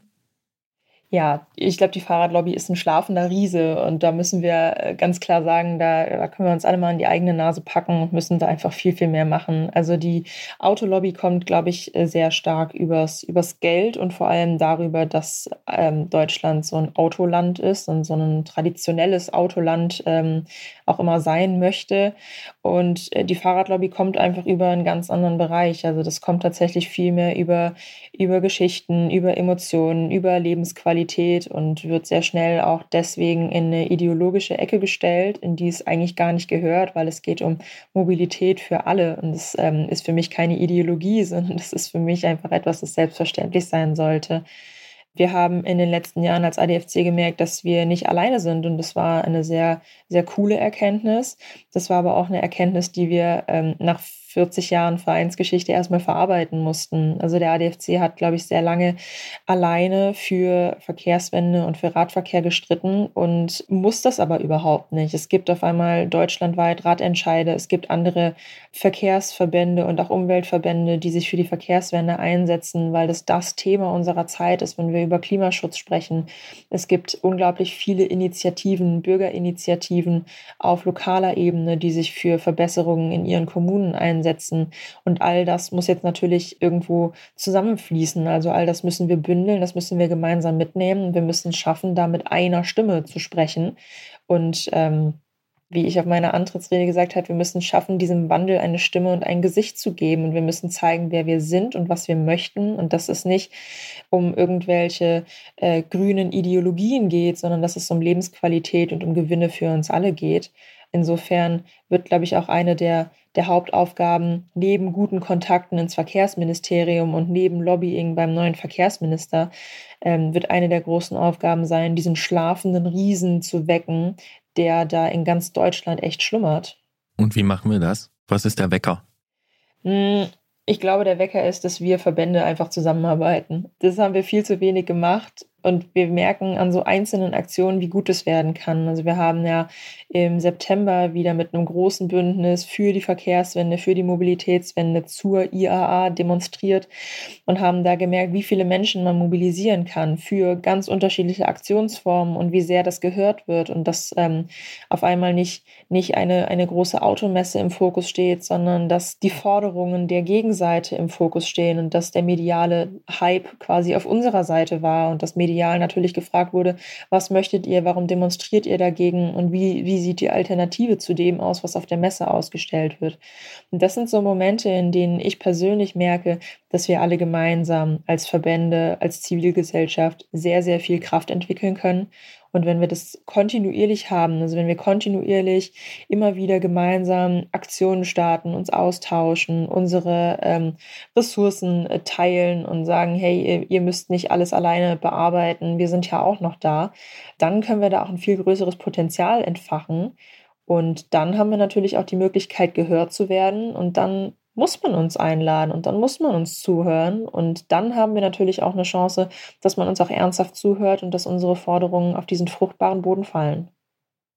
Ja, ich glaube, die Fahrradlobby ist ein schlafender Riese und da müssen wir äh, ganz klar sagen, da, da können wir uns alle mal in die eigene Nase packen und müssen da einfach viel, viel mehr machen. Also die Autolobby kommt, glaube ich, äh, sehr stark übers, übers Geld und vor allem darüber, dass ähm, Deutschland so ein Autoland ist und so ein traditionelles Autoland ähm, auch immer sein möchte. Und äh, die Fahrradlobby kommt einfach über einen ganz anderen Bereich. Also das kommt tatsächlich viel mehr über, über Geschichten, über Emotionen, über Lebensqualität Sexualität und wird sehr schnell auch deswegen in eine ideologische Ecke gestellt, in die es eigentlich gar nicht gehört, weil es geht um Mobilität für alle. Und das ähm, ist für mich keine Ideologie, [LAUGHS] sondern das ist für mich einfach etwas, das selbstverständlich sein sollte. Wir haben in den letzten Jahren als ADFC gemerkt, dass wir nicht alleine sind und das war eine sehr, sehr coole Erkenntnis. Das war aber auch eine Erkenntnis, die wir ähm, nach 40 Jahren Vereinsgeschichte erstmal verarbeiten mussten. Also der ADFC hat, glaube ich, sehr lange alleine für Verkehrswende und für Radverkehr gestritten und muss das aber überhaupt nicht. Es gibt auf einmal deutschlandweit Radentscheide, es gibt andere Verkehrsverbände und auch Umweltverbände, die sich für die Verkehrswende einsetzen, weil das das Thema unserer Zeit ist, wenn wir über Klimaschutz sprechen. Es gibt unglaublich viele Initiativen, Bürgerinitiativen auf lokaler Ebene, die sich für Verbesserungen in ihren Kommunen einsetzen einsetzen. Und all das muss jetzt natürlich irgendwo zusammenfließen. Also all das müssen wir bündeln, das müssen wir gemeinsam mitnehmen. Wir müssen schaffen, da mit einer Stimme zu sprechen. Und ähm, wie ich auf meiner Antrittsrede gesagt habe, wir müssen schaffen, diesem Wandel eine Stimme und ein Gesicht zu geben. Und wir müssen zeigen, wer wir sind und was wir möchten. Und dass es nicht um irgendwelche äh, grünen Ideologien geht, sondern dass es um Lebensqualität und um Gewinne für uns alle geht. Insofern wird, glaube ich, auch eine der, der Hauptaufgaben neben guten Kontakten ins Verkehrsministerium und neben Lobbying beim neuen Verkehrsminister, ähm, wird eine der großen Aufgaben sein, diesen schlafenden Riesen zu wecken, der da in ganz Deutschland echt schlummert. Und wie machen wir das? Was ist der Wecker? Hm, ich glaube, der Wecker ist, dass wir Verbände einfach zusammenarbeiten. Das haben wir viel zu wenig gemacht. Und wir merken an so einzelnen Aktionen, wie gut es werden kann. Also wir haben ja im September wieder mit einem großen Bündnis für die Verkehrswende, für die Mobilitätswende zur IAA demonstriert und haben da gemerkt, wie viele Menschen man mobilisieren kann für ganz unterschiedliche Aktionsformen und wie sehr das gehört wird und dass ähm, auf einmal nicht, nicht eine, eine große Automesse im Fokus steht, sondern dass die Forderungen der Gegenseite im Fokus stehen und dass der mediale Hype quasi auf unserer Seite war und das mediale medial natürlich gefragt wurde, was möchtet ihr, warum demonstriert ihr dagegen und wie, wie sieht die Alternative zu dem aus, was auf der Messe ausgestellt wird. Und das sind so Momente, in denen ich persönlich merke, dass wir alle gemeinsam als Verbände, als Zivilgesellschaft sehr, sehr viel Kraft entwickeln können und wenn wir das kontinuierlich haben, also wenn wir kontinuierlich immer wieder gemeinsam Aktionen starten, uns austauschen, unsere ähm, Ressourcen äh, teilen und sagen, hey, ihr, ihr müsst nicht alles alleine bearbeiten, wir sind ja auch noch da, dann können wir da auch ein viel größeres Potenzial entfachen. Und dann haben wir natürlich auch die Möglichkeit, gehört zu werden. Und dann muss man uns einladen und dann muss man uns zuhören. Und dann haben wir natürlich auch eine Chance, dass man uns auch ernsthaft zuhört und dass unsere Forderungen auf diesen fruchtbaren Boden fallen.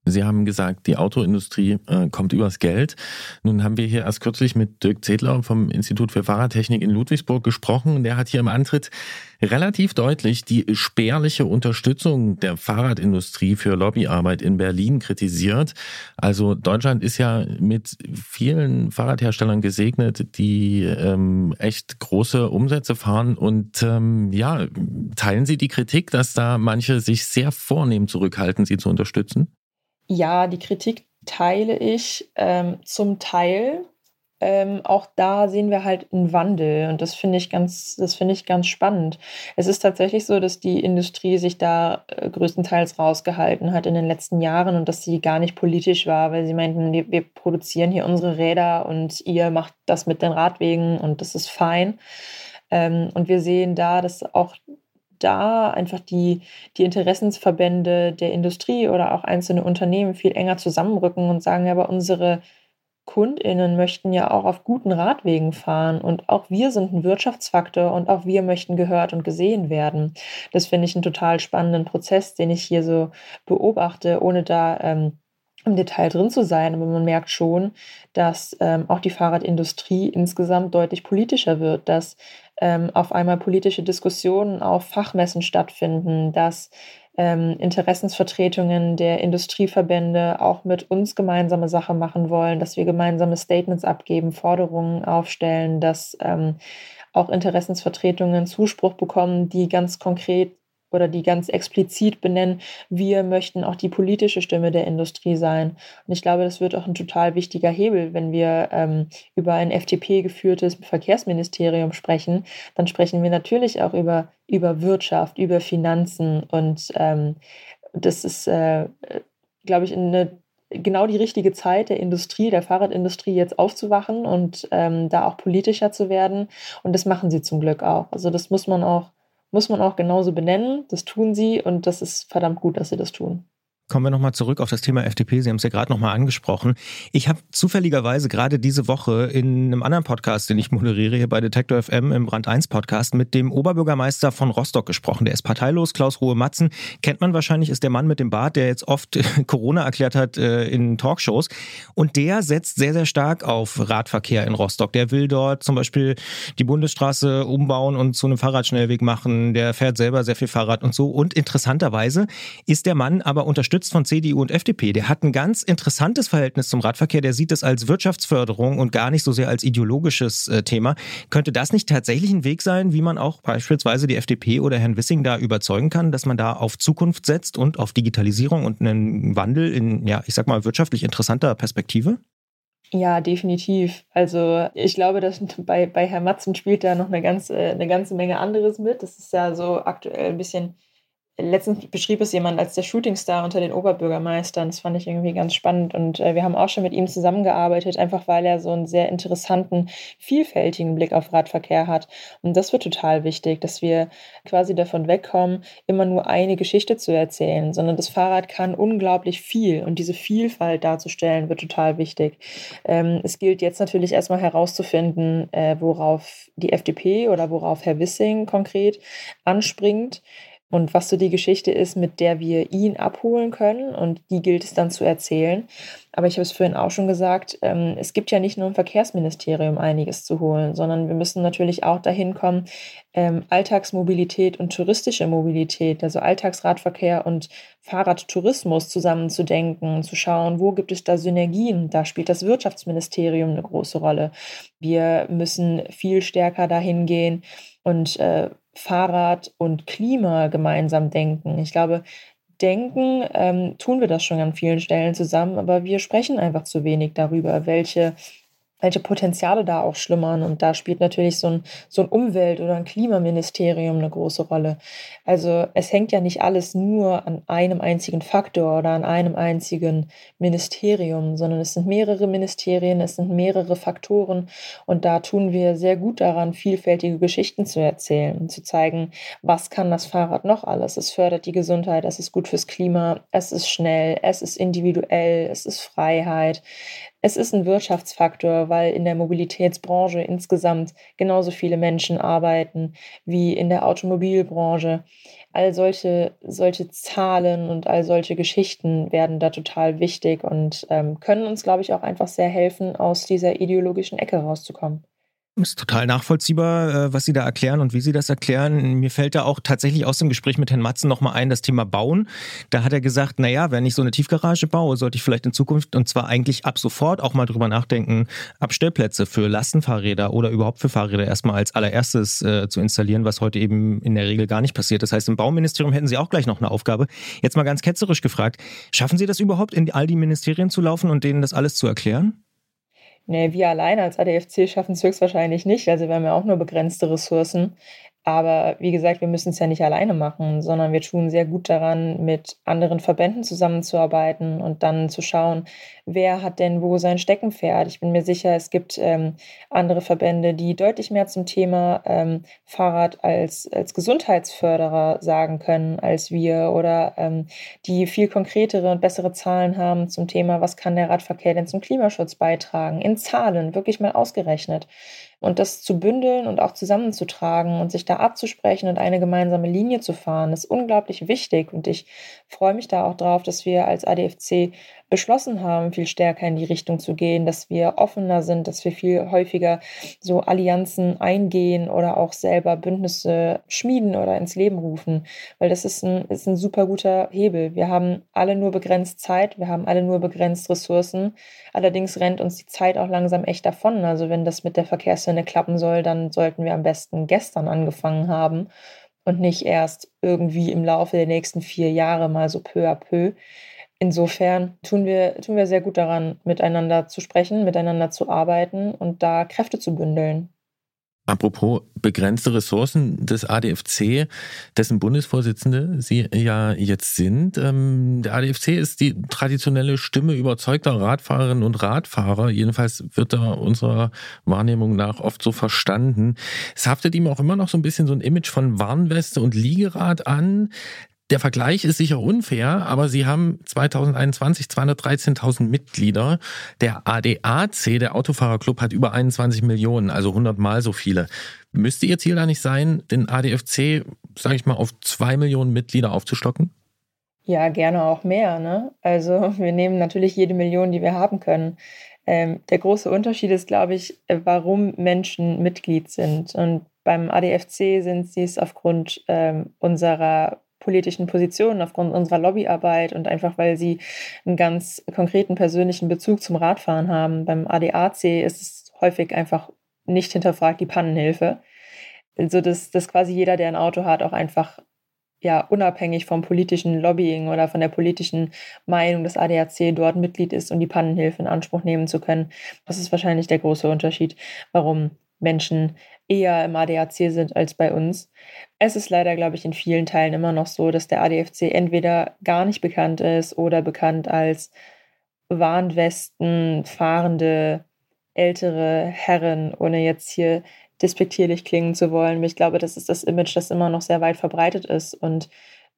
Sie haben gesagt, die Autoindustrie äh, kommt übers Geld. Nun haben wir hier erst kürzlich mit Dirk Zedler vom Institut für Fahrradtechnik in Ludwigsburg gesprochen. Der hat hier im Antritt relativ deutlich die spärliche Unterstützung der Fahrradindustrie für Lobbyarbeit in Berlin kritisiert. Also Deutschland ist ja mit vielen Fahrradherstellern gesegnet, die ähm, echt große Umsätze fahren. Und ähm, ja, teilen Sie die Kritik, dass da manche sich sehr vornehm zurückhalten, sie zu unterstützen? Ja, die Kritik teile ich ähm, zum Teil. Ähm, auch da sehen wir halt einen Wandel und das finde ich ganz, das finde ich ganz spannend. Es ist tatsächlich so, dass die Industrie sich da äh, größtenteils rausgehalten hat in den letzten Jahren und dass sie gar nicht politisch war, weil sie meinten, wir, wir produzieren hier unsere Räder und ihr macht das mit den Radwegen und das ist fein. Ähm, und wir sehen da, dass auch da einfach die, die Interessensverbände der Industrie oder auch einzelne Unternehmen viel enger zusammenrücken und sagen, aber unsere KundInnen möchten ja auch auf guten Radwegen fahren und auch wir sind ein Wirtschaftsfaktor und auch wir möchten gehört und gesehen werden. Das finde ich einen total spannenden Prozess, den ich hier so beobachte, ohne da ähm, im Detail drin zu sein, aber man merkt schon, dass ähm, auch die Fahrradindustrie insgesamt deutlich politischer wird, dass ähm, auf einmal politische Diskussionen auf Fachmessen stattfinden, dass ähm, Interessensvertretungen der Industrieverbände auch mit uns gemeinsame Sache machen wollen, dass wir gemeinsame Statements abgeben, Forderungen aufstellen, dass ähm, auch Interessensvertretungen Zuspruch bekommen, die ganz konkret oder die ganz explizit benennen, wir möchten auch die politische Stimme der Industrie sein. Und ich glaube, das wird auch ein total wichtiger Hebel, wenn wir ähm, über ein FDP-geführtes Verkehrsministerium sprechen. Dann sprechen wir natürlich auch über, über Wirtschaft, über Finanzen. Und ähm, das ist, äh, glaube ich, eine genau die richtige Zeit der Industrie, der Fahrradindustrie jetzt aufzuwachen und ähm, da auch politischer zu werden. Und das machen sie zum Glück auch. Also das muss man auch muss man auch genauso benennen. Das tun sie und das ist verdammt gut, dass sie das tun. Kommen wir nochmal zurück auf das Thema FDP. Sie haben es ja gerade nochmal angesprochen. Ich habe zufälligerweise gerade diese Woche in einem anderen Podcast, den ich moderiere hier bei Detektor FM im Brand 1 Podcast, mit dem Oberbürgermeister von Rostock gesprochen. Der ist parteilos, Klaus Ruhe Matzen. Kennt man wahrscheinlich, ist der Mann mit dem Bart, der jetzt oft [LAUGHS] Corona erklärt hat äh, in Talkshows. Und der setzt sehr, sehr stark auf Radverkehr in Rostock. Der will dort zum Beispiel die Bundesstraße umbauen und zu einem Fahrradschnellweg machen. Der fährt selber sehr viel Fahrrad und so. Und interessanterweise ist der Mann aber unterstützt unterstützt von CDU und FDP. Der hat ein ganz interessantes Verhältnis zum Radverkehr. Der sieht es als Wirtschaftsförderung und gar nicht so sehr als ideologisches äh, Thema. Könnte das nicht tatsächlich ein Weg sein, wie man auch beispielsweise die FDP oder Herrn Wissing da überzeugen kann, dass man da auf Zukunft setzt und auf Digitalisierung und einen Wandel in, ja, ich sag mal, wirtschaftlich interessanter Perspektive? Ja, definitiv. Also ich glaube, dass [LAUGHS] bei, bei Herrn Matzen spielt da noch eine ganze, eine ganze Menge anderes mit. Das ist ja so aktuell ein bisschen letztens beschrieb es jemand als der Shootingstar unter den Oberbürgermeistern. Das fand ich irgendwie ganz spannend. Und äh, wir haben auch schon mit ihm zusammengearbeitet, einfach weil er so einen sehr interessanten, vielfältigen Blick auf Radverkehr hat. Und das wird total wichtig, dass wir quasi davon wegkommen, immer nur eine Geschichte zu erzählen, sondern das Fahrrad kann unglaublich viel. Und diese Vielfalt darzustellen, wird total wichtig. Ähm, es gilt jetzt natürlich erstmal herauszufinden, äh, worauf die FDP oder worauf Herr Wissing konkret anspringt und was so die Geschichte ist, mit der wir ihn abholen können. Und die gilt es dann zu erzählen. Aber ich habe es vorhin auch schon gesagt, ähm, es gibt ja nicht nur im Verkehrsministerium einiges zu holen, sondern wir müssen natürlich auch dahin kommen, ähm, Alltagsmobilität und touristische Mobilität, also Alltagsradverkehr und Fahrradtourismus zusammenzudenken, zu schauen, wo gibt es da Synergien. Da spielt das Wirtschaftsministerium eine große Rolle. Wir müssen viel stärker dahin gehen und äh, Fahrrad und Klima gemeinsam denken. Ich glaube, denken ähm, tun wir das schon an vielen Stellen zusammen, aber wir sprechen einfach zu wenig darüber, welche welche Potenziale da auch schlummern. Und da spielt natürlich so ein, so ein Umwelt- oder ein Klimaministerium eine große Rolle. Also es hängt ja nicht alles nur an einem einzigen Faktor oder an einem einzigen Ministerium, sondern es sind mehrere Ministerien, es sind mehrere Faktoren. Und da tun wir sehr gut daran, vielfältige Geschichten zu erzählen und zu zeigen, was kann das Fahrrad noch alles. Es fördert die Gesundheit, es ist gut fürs Klima, es ist schnell, es ist individuell, es ist Freiheit. Es ist ein Wirtschaftsfaktor, weil in der Mobilitätsbranche insgesamt genauso viele Menschen arbeiten wie in der Automobilbranche. All solche, solche Zahlen und all solche Geschichten werden da total wichtig und ähm, können uns, glaube ich, auch einfach sehr helfen, aus dieser ideologischen Ecke rauszukommen. Ist total nachvollziehbar, äh, was Sie da erklären und wie Sie das erklären. Mir fällt da auch tatsächlich aus dem Gespräch mit Herrn Matzen nochmal ein, das Thema Bauen. Da hat er gesagt, naja, wenn ich so eine Tiefgarage baue, sollte ich vielleicht in Zukunft und zwar eigentlich ab sofort auch mal drüber nachdenken, Abstellplätze für Lastenfahrräder oder überhaupt für Fahrräder erstmal als allererstes äh, zu installieren, was heute eben in der Regel gar nicht passiert. Das heißt, im Bauministerium hätten Sie auch gleich noch eine Aufgabe. Jetzt mal ganz ketzerisch gefragt, schaffen Sie das überhaupt, in all die Ministerien zu laufen und denen das alles zu erklären? Nee, wir alleine als ADFC schaffen es höchstwahrscheinlich nicht. Also wir haben ja auch nur begrenzte Ressourcen. Aber wie gesagt, wir müssen es ja nicht alleine machen, sondern wir tun sehr gut daran, mit anderen Verbänden zusammenzuarbeiten und dann zu schauen, wer hat denn wo sein Steckenpferd. Ich bin mir sicher, es gibt ähm, andere Verbände, die deutlich mehr zum Thema ähm, Fahrrad als, als Gesundheitsförderer sagen können als wir oder ähm, die viel konkretere und bessere Zahlen haben zum Thema, was kann der Radverkehr denn zum Klimaschutz beitragen, in Zahlen, wirklich mal ausgerechnet. Und das zu bündeln und auch zusammenzutragen und sich da abzusprechen und eine gemeinsame Linie zu fahren, ist unglaublich wichtig. Und ich freue mich da auch drauf, dass wir als ADFC beschlossen haben, viel stärker in die Richtung zu gehen, dass wir offener sind, dass wir viel häufiger so Allianzen eingehen oder auch selber Bündnisse schmieden oder ins Leben rufen, weil das ist ein, ist ein super guter Hebel. Wir haben alle nur begrenzt Zeit, wir haben alle nur begrenzt Ressourcen. Allerdings rennt uns die Zeit auch langsam echt davon. Also wenn das mit der Verkehrswende klappen soll, dann sollten wir am besten gestern angefangen haben und nicht erst irgendwie im Laufe der nächsten vier Jahre mal so peu à peu. Insofern tun wir, tun wir sehr gut daran, miteinander zu sprechen, miteinander zu arbeiten und da Kräfte zu bündeln. Apropos begrenzte Ressourcen des ADFC, dessen Bundesvorsitzende Sie ja jetzt sind. Ähm, der ADFC ist die traditionelle Stimme überzeugter Radfahrerinnen und Radfahrer. Jedenfalls wird er unserer Wahrnehmung nach oft so verstanden. Es haftet ihm auch immer noch so ein bisschen so ein Image von Warnweste und Liegerad an. Der Vergleich ist sicher unfair, aber Sie haben 2021 213.000 Mitglieder. Der ADAC, der Autofahrerclub, hat über 21 Millionen, also 100 Mal so viele. Müsste Ihr Ziel da nicht sein, den ADFC, sage ich mal, auf zwei Millionen Mitglieder aufzustocken? Ja, gerne auch mehr. Ne? Also wir nehmen natürlich jede Million, die wir haben können. Ähm, der große Unterschied ist, glaube ich, warum Menschen Mitglied sind. Und beim ADFC sind sie es aufgrund ähm, unserer politischen Positionen, aufgrund unserer Lobbyarbeit und einfach, weil sie einen ganz konkreten persönlichen Bezug zum Radfahren haben. Beim ADAC ist es häufig einfach nicht hinterfragt die Pannenhilfe. Also, dass, dass quasi jeder, der ein Auto hat, auch einfach ja unabhängig vom politischen Lobbying oder von der politischen Meinung des ADAC dort Mitglied ist, um die Pannenhilfe in Anspruch nehmen zu können. Das ist wahrscheinlich der große Unterschied, warum Menschen eher im ADAC sind als bei uns. Es ist leider, glaube ich, in vielen Teilen immer noch so, dass der ADFC entweder gar nicht bekannt ist oder bekannt als Warnwesten fahrende ältere Herren, ohne jetzt hier despektierlich klingen zu wollen. Ich glaube, das ist das Image, das immer noch sehr weit verbreitet ist. Und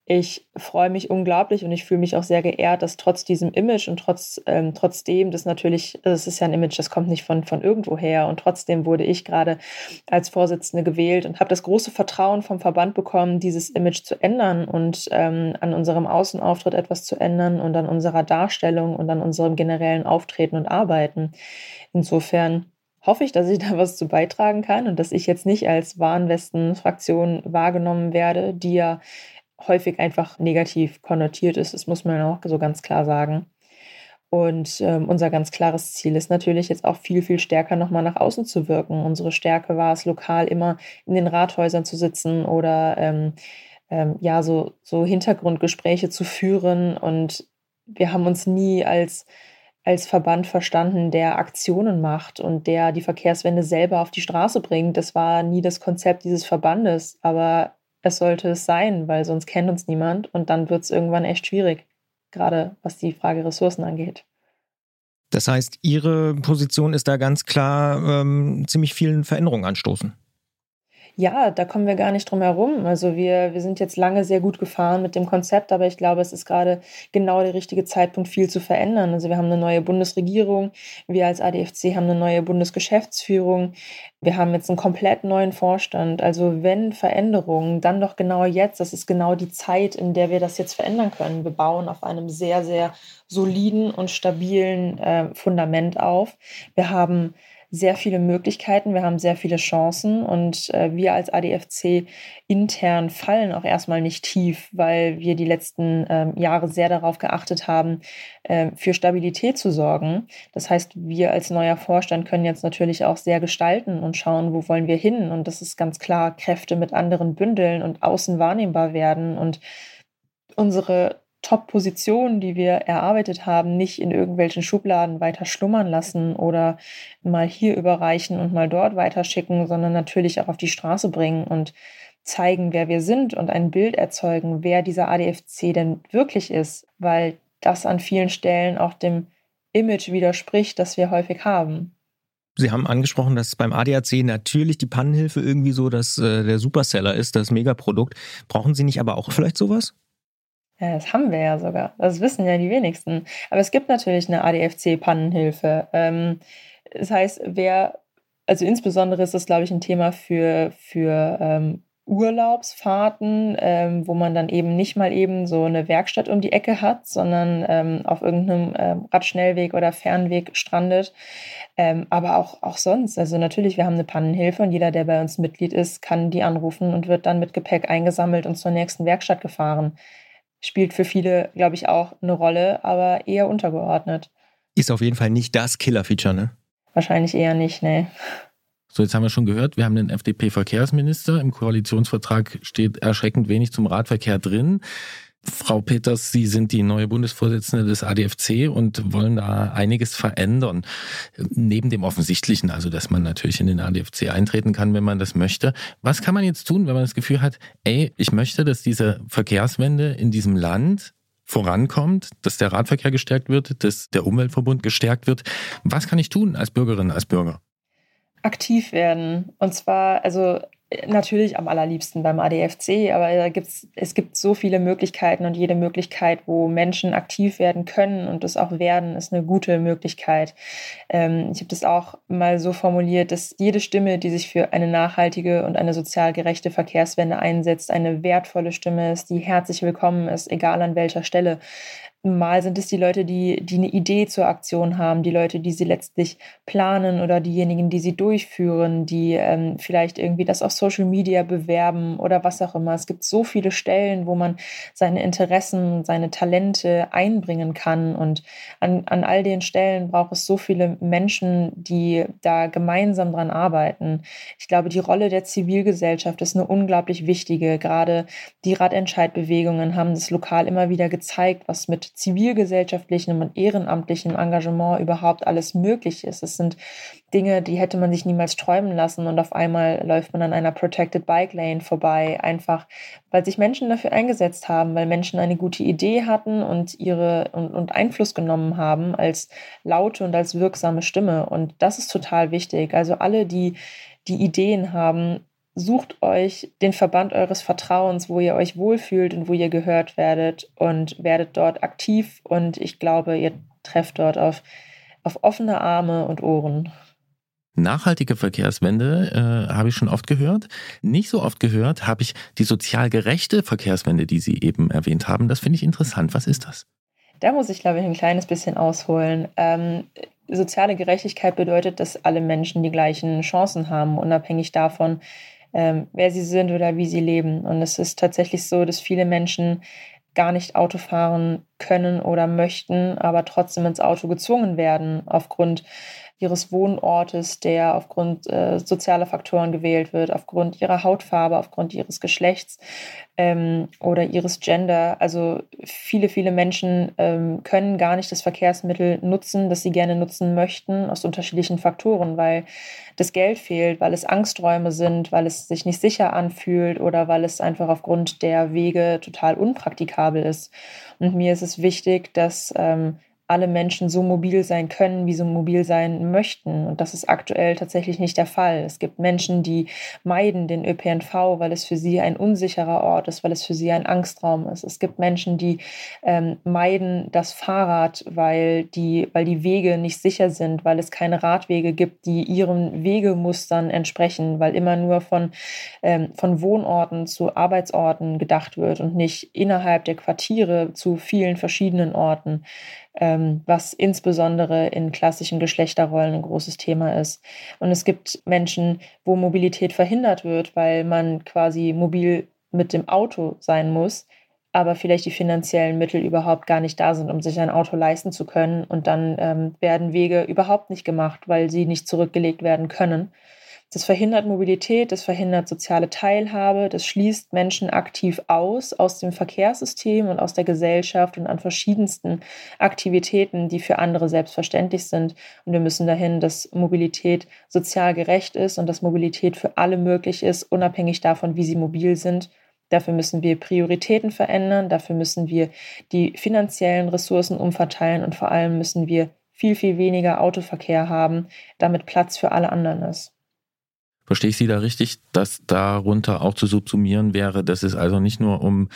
ich freue mich unglaublich und ich fühle mich auch sehr geehrt, dass trotz diesem Image und trotz, ähm, trotzdem, das natürlich, das ist ja ein Image, das kommt nicht von, von irgendwo her und trotzdem wurde ich gerade als Vorsitzende gewählt und habe das große Vertrauen vom Verband bekommen, dieses Image zu ändern und ähm, an unserem Außenauftritt etwas zu ändern und an unserer Darstellung und an unserem generellen Auftreten und Arbeiten. Insofern hoffe ich, dass ich [LAUGHS] da was zu beitragen kann und dass ich jetzt nicht als Warnwesten-Fraktion wahrgenommen werde, die ja häufig einfach negativ konnotiert ist. Das muss man auch so ganz klar sagen. Und ähm, unser ganz klares Ziel ist natürlich jetzt auch viel, viel stärker nochmal nach außen zu wirken. Unsere Stärke war es, lokal immer in den Rathäusern zu sitzen oder ähm, ähm, ja, so, so Hintergrundgespräche zu führen. Und wir haben uns nie als, als Verband verstanden, der Aktionen macht und der die Verkehrswende selber auf die Straße bringt. Das war nie das Konzept dieses Verbandes. Aber es sollte es sein, weil sonst kennt uns niemand und dann wird es irgendwann echt schwierig, gerade was die Frage Ressourcen angeht. Das heißt, Ihre Position ist da ganz klar ähm, ziemlich vielen Veränderungen anstoßen. Ja, da kommen wir gar nicht drum herum. Also wir, wir sind jetzt lange sehr gut gefahren mit dem Konzept, aber ich glaube, es ist gerade genau der richtige Zeitpunkt, viel zu verändern. Also wir haben eine neue Bundesregierung, wir als ADFC haben eine neue Bundesgeschäftsführung, wir haben jetzt einen komplett neuen Vorstand. Also wenn Veränderungen, dann doch genau jetzt. Das ist genau die Zeit, in der wir das jetzt verändern können. Wir bauen auf einem sehr, sehr soliden und stabilen äh, Fundament auf. Wir haben sehr viele Möglichkeiten, wir haben sehr viele Chancen und äh, wir als ADFC intern fallen auch erstmal nicht tief, weil wir die letzten ähm, Jahre sehr darauf geachtet haben, äh, für Stabilität zu sorgen. Das heißt, wir als neuer Vorstand können jetzt natürlich auch sehr gestalten und schauen, wo wollen wir hin. Und das ist ganz klar, Kräfte mit anderen bündeln und außen wahrnehmbar werden und unsere Top-Positionen, die wir erarbeitet haben, nicht in irgendwelchen Schubladen weiter schlummern lassen oder mal hier überreichen und mal dort weiterschicken, sondern natürlich auch auf die Straße bringen und zeigen, wer wir sind und ein Bild erzeugen, wer dieser ADFC denn wirklich ist, weil das an vielen Stellen auch dem Image widerspricht, das wir häufig haben. Sie haben angesprochen, dass beim ADAC natürlich die Pannenhilfe irgendwie so dass äh, der Superseller ist, das Megaprodukt. Brauchen Sie nicht aber auch vielleicht sowas? Ja, das haben wir ja sogar. Das wissen ja die wenigsten. Aber es gibt natürlich eine ADFC-Pannenhilfe. Ähm, das heißt, wer, also insbesondere ist das, glaube ich, ein Thema für, für ähm, Urlaubsfahrten, ähm, wo man dann eben nicht mal eben so eine Werkstatt um die Ecke hat, sondern ähm, auf irgendeinem ähm, Radschnellweg oder Fernweg strandet. Ähm, aber auch, auch sonst. Also natürlich, wir haben eine Pannenhilfe und jeder, der bei uns Mitglied ist, kann die anrufen und wird dann mit Gepäck eingesammelt und zur nächsten Werkstatt gefahren spielt für viele, glaube ich, auch eine Rolle, aber eher untergeordnet. Ist auf jeden Fall nicht das Killer-Feature, ne? Wahrscheinlich eher nicht, ne. So, jetzt haben wir schon gehört, wir haben den FDP-Verkehrsminister. Im Koalitionsvertrag steht erschreckend wenig zum Radverkehr drin. Frau Peters, Sie sind die neue Bundesvorsitzende des ADFC und wollen da einiges verändern. Neben dem Offensichtlichen, also dass man natürlich in den ADFC eintreten kann, wenn man das möchte. Was kann man jetzt tun, wenn man das Gefühl hat, ey, ich möchte, dass diese Verkehrswende in diesem Land vorankommt, dass der Radverkehr gestärkt wird, dass der Umweltverbund gestärkt wird. Was kann ich tun als Bürgerin, als Bürger? Aktiv werden. Und zwar, also Natürlich am allerliebsten beim ADFC, aber da gibt's, es gibt so viele Möglichkeiten und jede Möglichkeit, wo Menschen aktiv werden können und das auch werden, ist eine gute Möglichkeit. Ähm, ich habe das auch mal so formuliert, dass jede Stimme, die sich für eine nachhaltige und eine sozial gerechte Verkehrswende einsetzt, eine wertvolle Stimme ist, die herzlich willkommen ist, egal an welcher Stelle. Mal sind es die Leute, die, die eine Idee zur Aktion haben, die Leute, die sie letztlich planen oder diejenigen, die sie durchführen, die ähm, vielleicht irgendwie das auf Social Media bewerben oder was auch immer. Es gibt so viele Stellen, wo man seine Interessen, seine Talente einbringen kann. Und an, an all den Stellen braucht es so viele Menschen, die da gemeinsam dran arbeiten. Ich glaube, die Rolle der Zivilgesellschaft ist eine unglaublich wichtige. Gerade die Radentscheidbewegungen haben das lokal immer wieder gezeigt, was mit zivilgesellschaftlichem und ehrenamtlichem Engagement überhaupt alles möglich ist. Es sind Dinge, die hätte man sich niemals träumen lassen und auf einmal läuft man an einer Protected Bike Lane vorbei, einfach weil sich Menschen dafür eingesetzt haben, weil Menschen eine gute Idee hatten und ihre und, und Einfluss genommen haben als laute und als wirksame Stimme. Und das ist total wichtig. Also alle, die die Ideen haben, sucht euch den Verband eures Vertrauens, wo ihr euch wohlfühlt und wo ihr gehört werdet und werdet dort aktiv. Und ich glaube, ihr trefft dort auf, auf offene Arme und Ohren. Nachhaltige Verkehrswende äh, habe ich schon oft gehört. Nicht so oft gehört habe ich die sozial gerechte Verkehrswende, die Sie eben erwähnt haben. Das finde ich interessant. Was ist das? Da muss ich, glaube ich, ein kleines bisschen ausholen. Ähm, soziale Gerechtigkeit bedeutet, dass alle Menschen die gleichen Chancen haben, unabhängig davon, ähm, wer sie sind oder wie sie leben. Und es ist tatsächlich so, dass viele Menschen gar nicht Auto fahren können oder möchten, aber trotzdem ins Auto gezwungen werden aufgrund ihres Wohnortes, der aufgrund äh, sozialer Faktoren gewählt wird, aufgrund ihrer Hautfarbe, aufgrund ihres Geschlechts ähm, oder ihres Gender. Also viele, viele Menschen ähm, können gar nicht das Verkehrsmittel nutzen, das sie gerne nutzen möchten, aus unterschiedlichen Faktoren, weil das Geld fehlt, weil es Angsträume sind, weil es sich nicht sicher anfühlt oder weil es einfach aufgrund der Wege total unpraktikabel ist. Und mir ist es wichtig, dass ähm, alle Menschen so mobil sein können, wie sie mobil sein möchten. Und das ist aktuell tatsächlich nicht der Fall. Es gibt Menschen, die meiden den ÖPNV, weil es für sie ein unsicherer Ort ist, weil es für sie ein Angstraum ist. Es gibt Menschen, die ähm, meiden das Fahrrad, weil die, weil die Wege nicht sicher sind, weil es keine Radwege gibt, die ihren Wegemustern entsprechen, weil immer nur von, ähm, von Wohnorten zu Arbeitsorten gedacht wird und nicht innerhalb der Quartiere zu vielen verschiedenen Orten was insbesondere in klassischen Geschlechterrollen ein großes Thema ist. Und es gibt Menschen, wo Mobilität verhindert wird, weil man quasi mobil mit dem Auto sein muss, aber vielleicht die finanziellen Mittel überhaupt gar nicht da sind, um sich ein Auto leisten zu können. Und dann ähm, werden Wege überhaupt nicht gemacht, weil sie nicht zurückgelegt werden können. Das verhindert Mobilität, das verhindert soziale Teilhabe, das schließt Menschen aktiv aus aus dem Verkehrssystem und aus der Gesellschaft und an verschiedensten Aktivitäten, die für andere selbstverständlich sind. Und wir müssen dahin, dass Mobilität sozial gerecht ist und dass Mobilität für alle möglich ist, unabhängig davon, wie sie mobil sind. Dafür müssen wir Prioritäten verändern, dafür müssen wir die finanziellen Ressourcen umverteilen und vor allem müssen wir viel, viel weniger Autoverkehr haben, damit Platz für alle anderen ist. Verstehe ich Sie da richtig, dass darunter auch zu subsumieren wäre, dass es also nicht nur um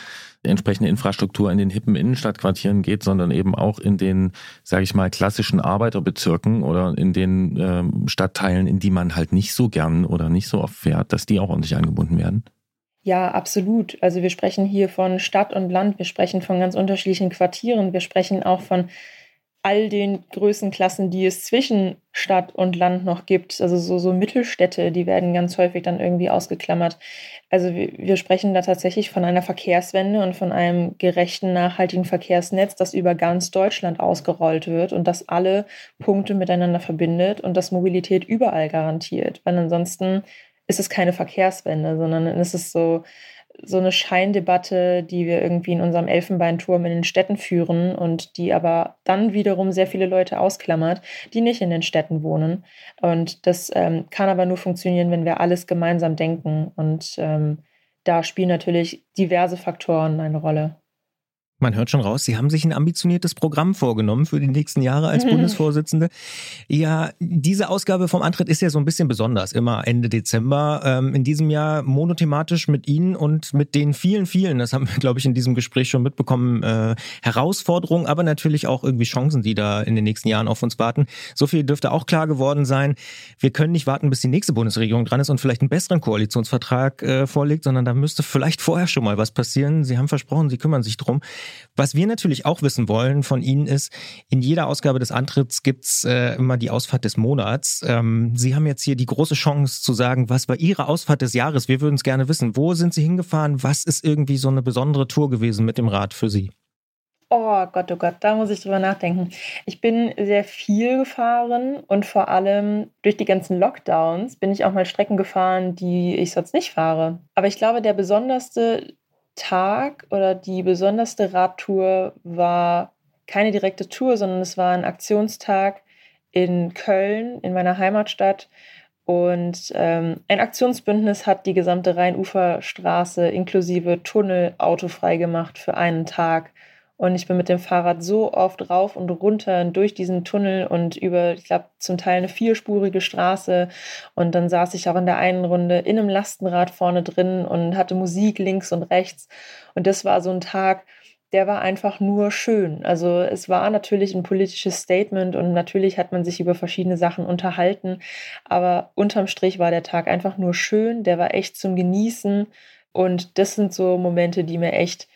entsprechende Infrastruktur in den hippen Innenstadtquartieren geht, sondern eben auch in den, sage ich mal, klassischen Arbeiterbezirken oder in den ähm, Stadtteilen, in die man halt nicht so gern oder nicht so oft fährt, dass die auch ordentlich angebunden werden? Ja, absolut. Also wir sprechen hier von Stadt und Land, wir sprechen von ganz unterschiedlichen Quartieren, wir sprechen auch von all den Größenklassen, die es zwischen Stadt und Land noch gibt. Also so, so Mittelstädte, die werden ganz häufig dann irgendwie ausgeklammert. Also wir, wir sprechen da tatsächlich von einer Verkehrswende und von einem gerechten, nachhaltigen Verkehrsnetz, das über ganz Deutschland ausgerollt wird und das alle Punkte miteinander verbindet und das Mobilität überall garantiert. Weil ansonsten ist es keine Verkehrswende, sondern dann ist es so, so eine Scheindebatte, die wir irgendwie in unserem Elfenbeinturm in den Städten führen und die aber dann wiederum sehr viele Leute ausklammert, die nicht in den Städten wohnen. Und das ähm, kann aber nur funktionieren, wenn wir alles gemeinsam denken. Und ähm, da spielen natürlich diverse Faktoren eine Rolle. Man hört schon raus, Sie haben sich ein ambitioniertes Programm vorgenommen für die nächsten Jahre als Bundesvorsitzende. Ja, diese Ausgabe vom Antritt ist ja so ein bisschen besonders, immer Ende Dezember. Ähm, in diesem Jahr monothematisch mit Ihnen und mit den vielen, vielen, das haben wir, glaube ich, in diesem Gespräch schon mitbekommen, äh, Herausforderungen, aber natürlich auch irgendwie Chancen, die da in den nächsten Jahren auf uns warten. So viel dürfte auch klar geworden sein. Wir können nicht warten, bis die nächste Bundesregierung dran ist und vielleicht einen besseren Koalitionsvertrag äh, vorlegt, sondern da müsste vielleicht vorher schon mal was passieren. Sie haben versprochen, Sie kümmern sich drum. Was wir natürlich auch wissen wollen von Ihnen ist, in jeder Ausgabe des Antritts gibt's äh, immer die Ausfahrt des Monats. Ähm, Sie haben jetzt hier die große Chance zu sagen, was war Ihre Ausfahrt des Jahres? Wir würden es gerne wissen. Wo sind Sie hingefahren? Was ist irgendwie so eine besondere Tour gewesen mit dem Rad für Sie? Oh Gott, oh Gott, da muss ich drüber nachdenken. Ich bin sehr viel gefahren und vor allem durch die ganzen Lockdowns bin ich auch mal Strecken gefahren, die ich sonst nicht fahre. Aber ich glaube, der besonderste Tag oder die besonderste Radtour war keine direkte Tour, sondern es war ein Aktionstag in Köln, in meiner Heimatstadt. Und ähm, ein Aktionsbündnis hat die gesamte Rheinuferstraße inklusive Tunnel autofrei gemacht für einen Tag. Und ich bin mit dem Fahrrad so oft rauf und runter durch diesen Tunnel und über, ich glaube, zum Teil eine vierspurige Straße. Und dann saß ich auch in der einen Runde in einem Lastenrad vorne drin und hatte Musik links und rechts. Und das war so ein Tag, der war einfach nur schön. Also es war natürlich ein politisches Statement und natürlich hat man sich über verschiedene Sachen unterhalten. Aber unterm Strich war der Tag einfach nur schön. Der war echt zum Genießen. Und das sind so Momente, die mir echt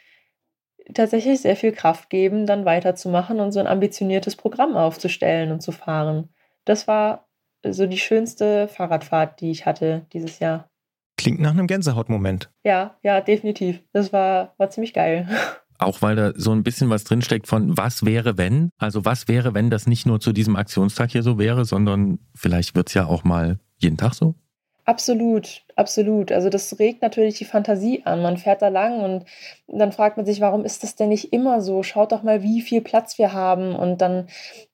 tatsächlich sehr viel Kraft geben, dann weiterzumachen und so ein ambitioniertes Programm aufzustellen und zu fahren. Das war so die schönste Fahrradfahrt, die ich hatte dieses Jahr. Klingt nach einem Gänsehautmoment. Ja, ja, definitiv. Das war, war ziemlich geil. [LAUGHS] Auch weil da so ein bisschen was drinsteckt von was wäre, wenn? Also was wäre, wenn das nicht nur zu diesem Aktionstag hier so wäre, sondern vielleicht wird es ja auch mal jeden Tag so? Absolut, absolut. Also das regt natürlich die Fantasie an. Man fährt da lang und dann fragt man sich, warum ist das denn nicht immer so? Schaut doch mal, wie viel Platz wir haben. Und dann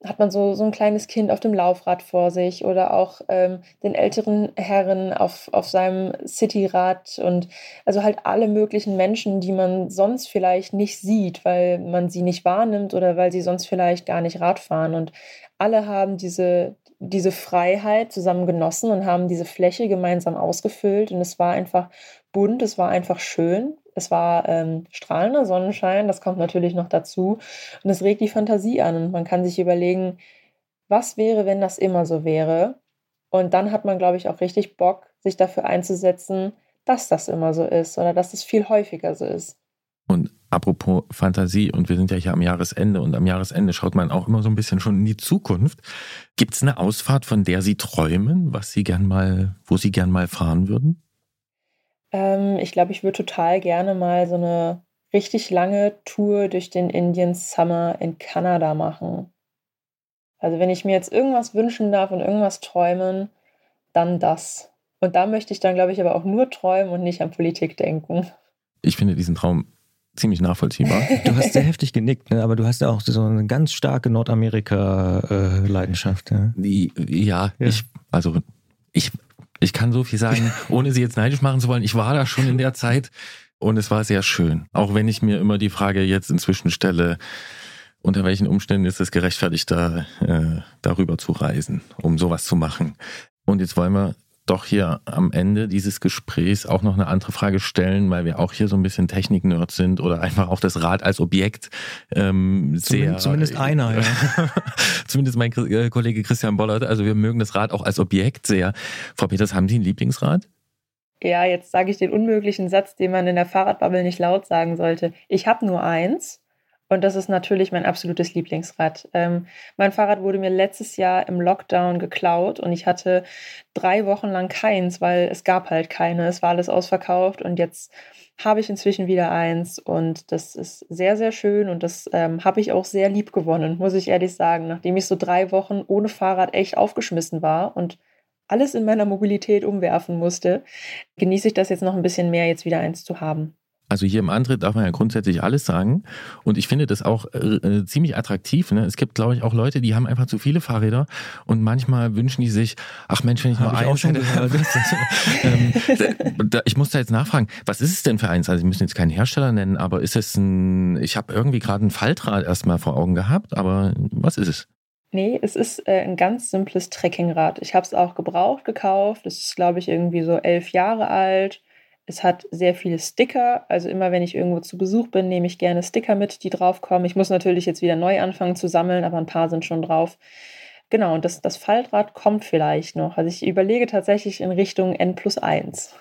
hat man so, so ein kleines Kind auf dem Laufrad vor sich oder auch ähm, den älteren Herren auf, auf seinem Cityrad und also halt alle möglichen Menschen, die man sonst vielleicht nicht sieht, weil man sie nicht wahrnimmt oder weil sie sonst vielleicht gar nicht Rad fahren. Und alle haben diese, diese Freiheit zusammen genossen und haben diese Fläche gemeinsam ausgefüllt. Und es war einfach bunt, es war einfach schön. Es war ähm, strahlender Sonnenschein, das kommt natürlich noch dazu. Und es regt die Fantasie an. Und man kann sich überlegen, was wäre, wenn das immer so wäre? Und dann hat man, glaube ich, auch richtig Bock, sich dafür einzusetzen, dass das immer so ist oder dass es viel häufiger so ist. Und apropos Fantasie, und wir sind ja hier am Jahresende und am Jahresende schaut man auch immer so ein bisschen schon in die Zukunft. Gibt es eine Ausfahrt, von der Sie träumen, was Sie gern mal, wo Sie gern mal fahren würden? Ähm, ich glaube, ich würde total gerne mal so eine richtig lange Tour durch den Indian Summer in Kanada machen. Also wenn ich mir jetzt irgendwas wünschen darf und irgendwas träumen, dann das. Und da möchte ich dann, glaube ich, aber auch nur träumen und nicht an Politik denken. Ich finde diesen Traum ziemlich nachvollziehbar. [LAUGHS] Du hast sehr heftig genickt, ne? aber du hast ja auch so eine ganz starke Nordamerika-Leidenschaft. Ja. Die, ja, ja, ich, also ich, ich kann so viel sagen, [LAUGHS] ohne sie jetzt neidisch machen zu wollen. Ich war da schon in der Zeit und es war sehr schön. Auch wenn ich mir immer die Frage jetzt inzwischen stelle, unter welchen Umständen ist es gerechtfertigt, da, äh, darüber zu reisen, um sowas zu machen. Und jetzt wollen wir doch hier am Ende dieses Gesprächs auch noch eine andere Frage stellen, weil wir auch hier so ein bisschen Technik-Nerds sind oder einfach auch das Rad als Objekt ähm, sehr. Zumindest einer, ja. [LAUGHS] zumindest mein äh, Kollege Christian Bollert. Also wir mögen das Rad auch als Objekt sehr. Frau Peters, haben Sie ein Lieblingsrad? Ja, jetzt sage ich den unmöglichen Satz, den man in der Fahrradbubble nicht laut sagen sollte. Ich habe nur eins. Und das ist natürlich mein absolutes Lieblingsrad. Ähm, mein Fahrrad wurde mir letztes Jahr im Lockdown geklaut und ich hatte drei Wochen lang keins, weil es gab halt keine. Es war alles ausverkauft und jetzt habe ich inzwischen wieder eins und das ist sehr, sehr schön und das ähm, habe ich auch sehr lieb gewonnen, muss ich ehrlich sagen. Nachdem ich so drei Wochen ohne Fahrrad echt aufgeschmissen war und alles in meiner Mobilität umwerfen musste, genieße ich das jetzt noch ein bisschen mehr, jetzt wieder eins zu haben. Also hier im Antritt darf man ja grundsätzlich alles sagen. Und ich finde das auch äh, äh, ziemlich attraktiv. Ne? Es gibt, glaube ich, auch Leute, die haben einfach zu viele Fahrräder und manchmal wünschen die sich, ach Mensch, wenn ich nur eins hätte. [LAUGHS] ähm, da, ich muss da jetzt nachfragen, was ist es denn für eins? Also Sie müssen jetzt keinen Hersteller nennen, aber ist es ein, ich habe irgendwie gerade ein Faltrad erstmal vor Augen gehabt, aber was ist es? Nee, es ist äh, ein ganz simples Trekkingrad. Ich habe es auch gebraucht gekauft. Es ist, glaube ich, irgendwie so elf Jahre alt es hat sehr viele Sticker. Also immer wenn ich irgendwo zu Besuch bin, nehme ich gerne Sticker mit, die draufkommen. Ich muss natürlich jetzt wieder neu anfangen zu sammeln, aber ein paar sind schon drauf. Genau, und das, das Faltrad kommt vielleicht noch. Also ich überlege tatsächlich in Richtung N plus 1.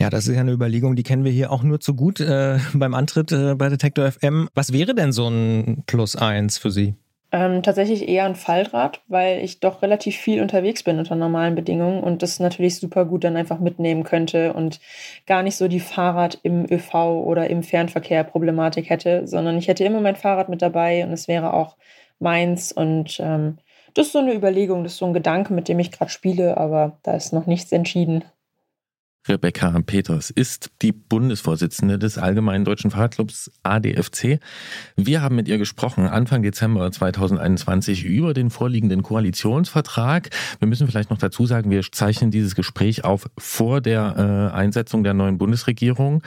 Ja, das ist ja eine Überlegung, die kennen wir hier auch nur zu gut äh, [LAUGHS] beim Antritt äh, bei Detektor FM. Was wäre denn so ein Plus 1 für Sie? Ähm, tatsächlich eher ein Faltrad, weil ich doch relativ viel unterwegs bin unter normalen Bedingungen und das natürlich super gut dann einfach mitnehmen könnte und gar nicht so die Fahrrad im ÖV oder im Fernverkehr Problematik hätte, sondern ich hätte immer mein Fahrrad mit dabei und es wäre auch meins und ähm, das ist so eine Überlegung, das ist so ein Gedanke, mit dem ich gerade spiele, aber da ist noch nichts entschieden. Rebecca Peters ist die Bundesvorsitzende des Allgemeinen Deutschen Fahrradclubs ADFC. Wir haben mit ihr gesprochen Anfang Dezember 2021 über den vorliegenden Koalitionsvertrag. Wir müssen vielleicht noch dazu sagen, wir zeichnen dieses Gespräch auf vor der äh, Einsetzung der neuen Bundesregierung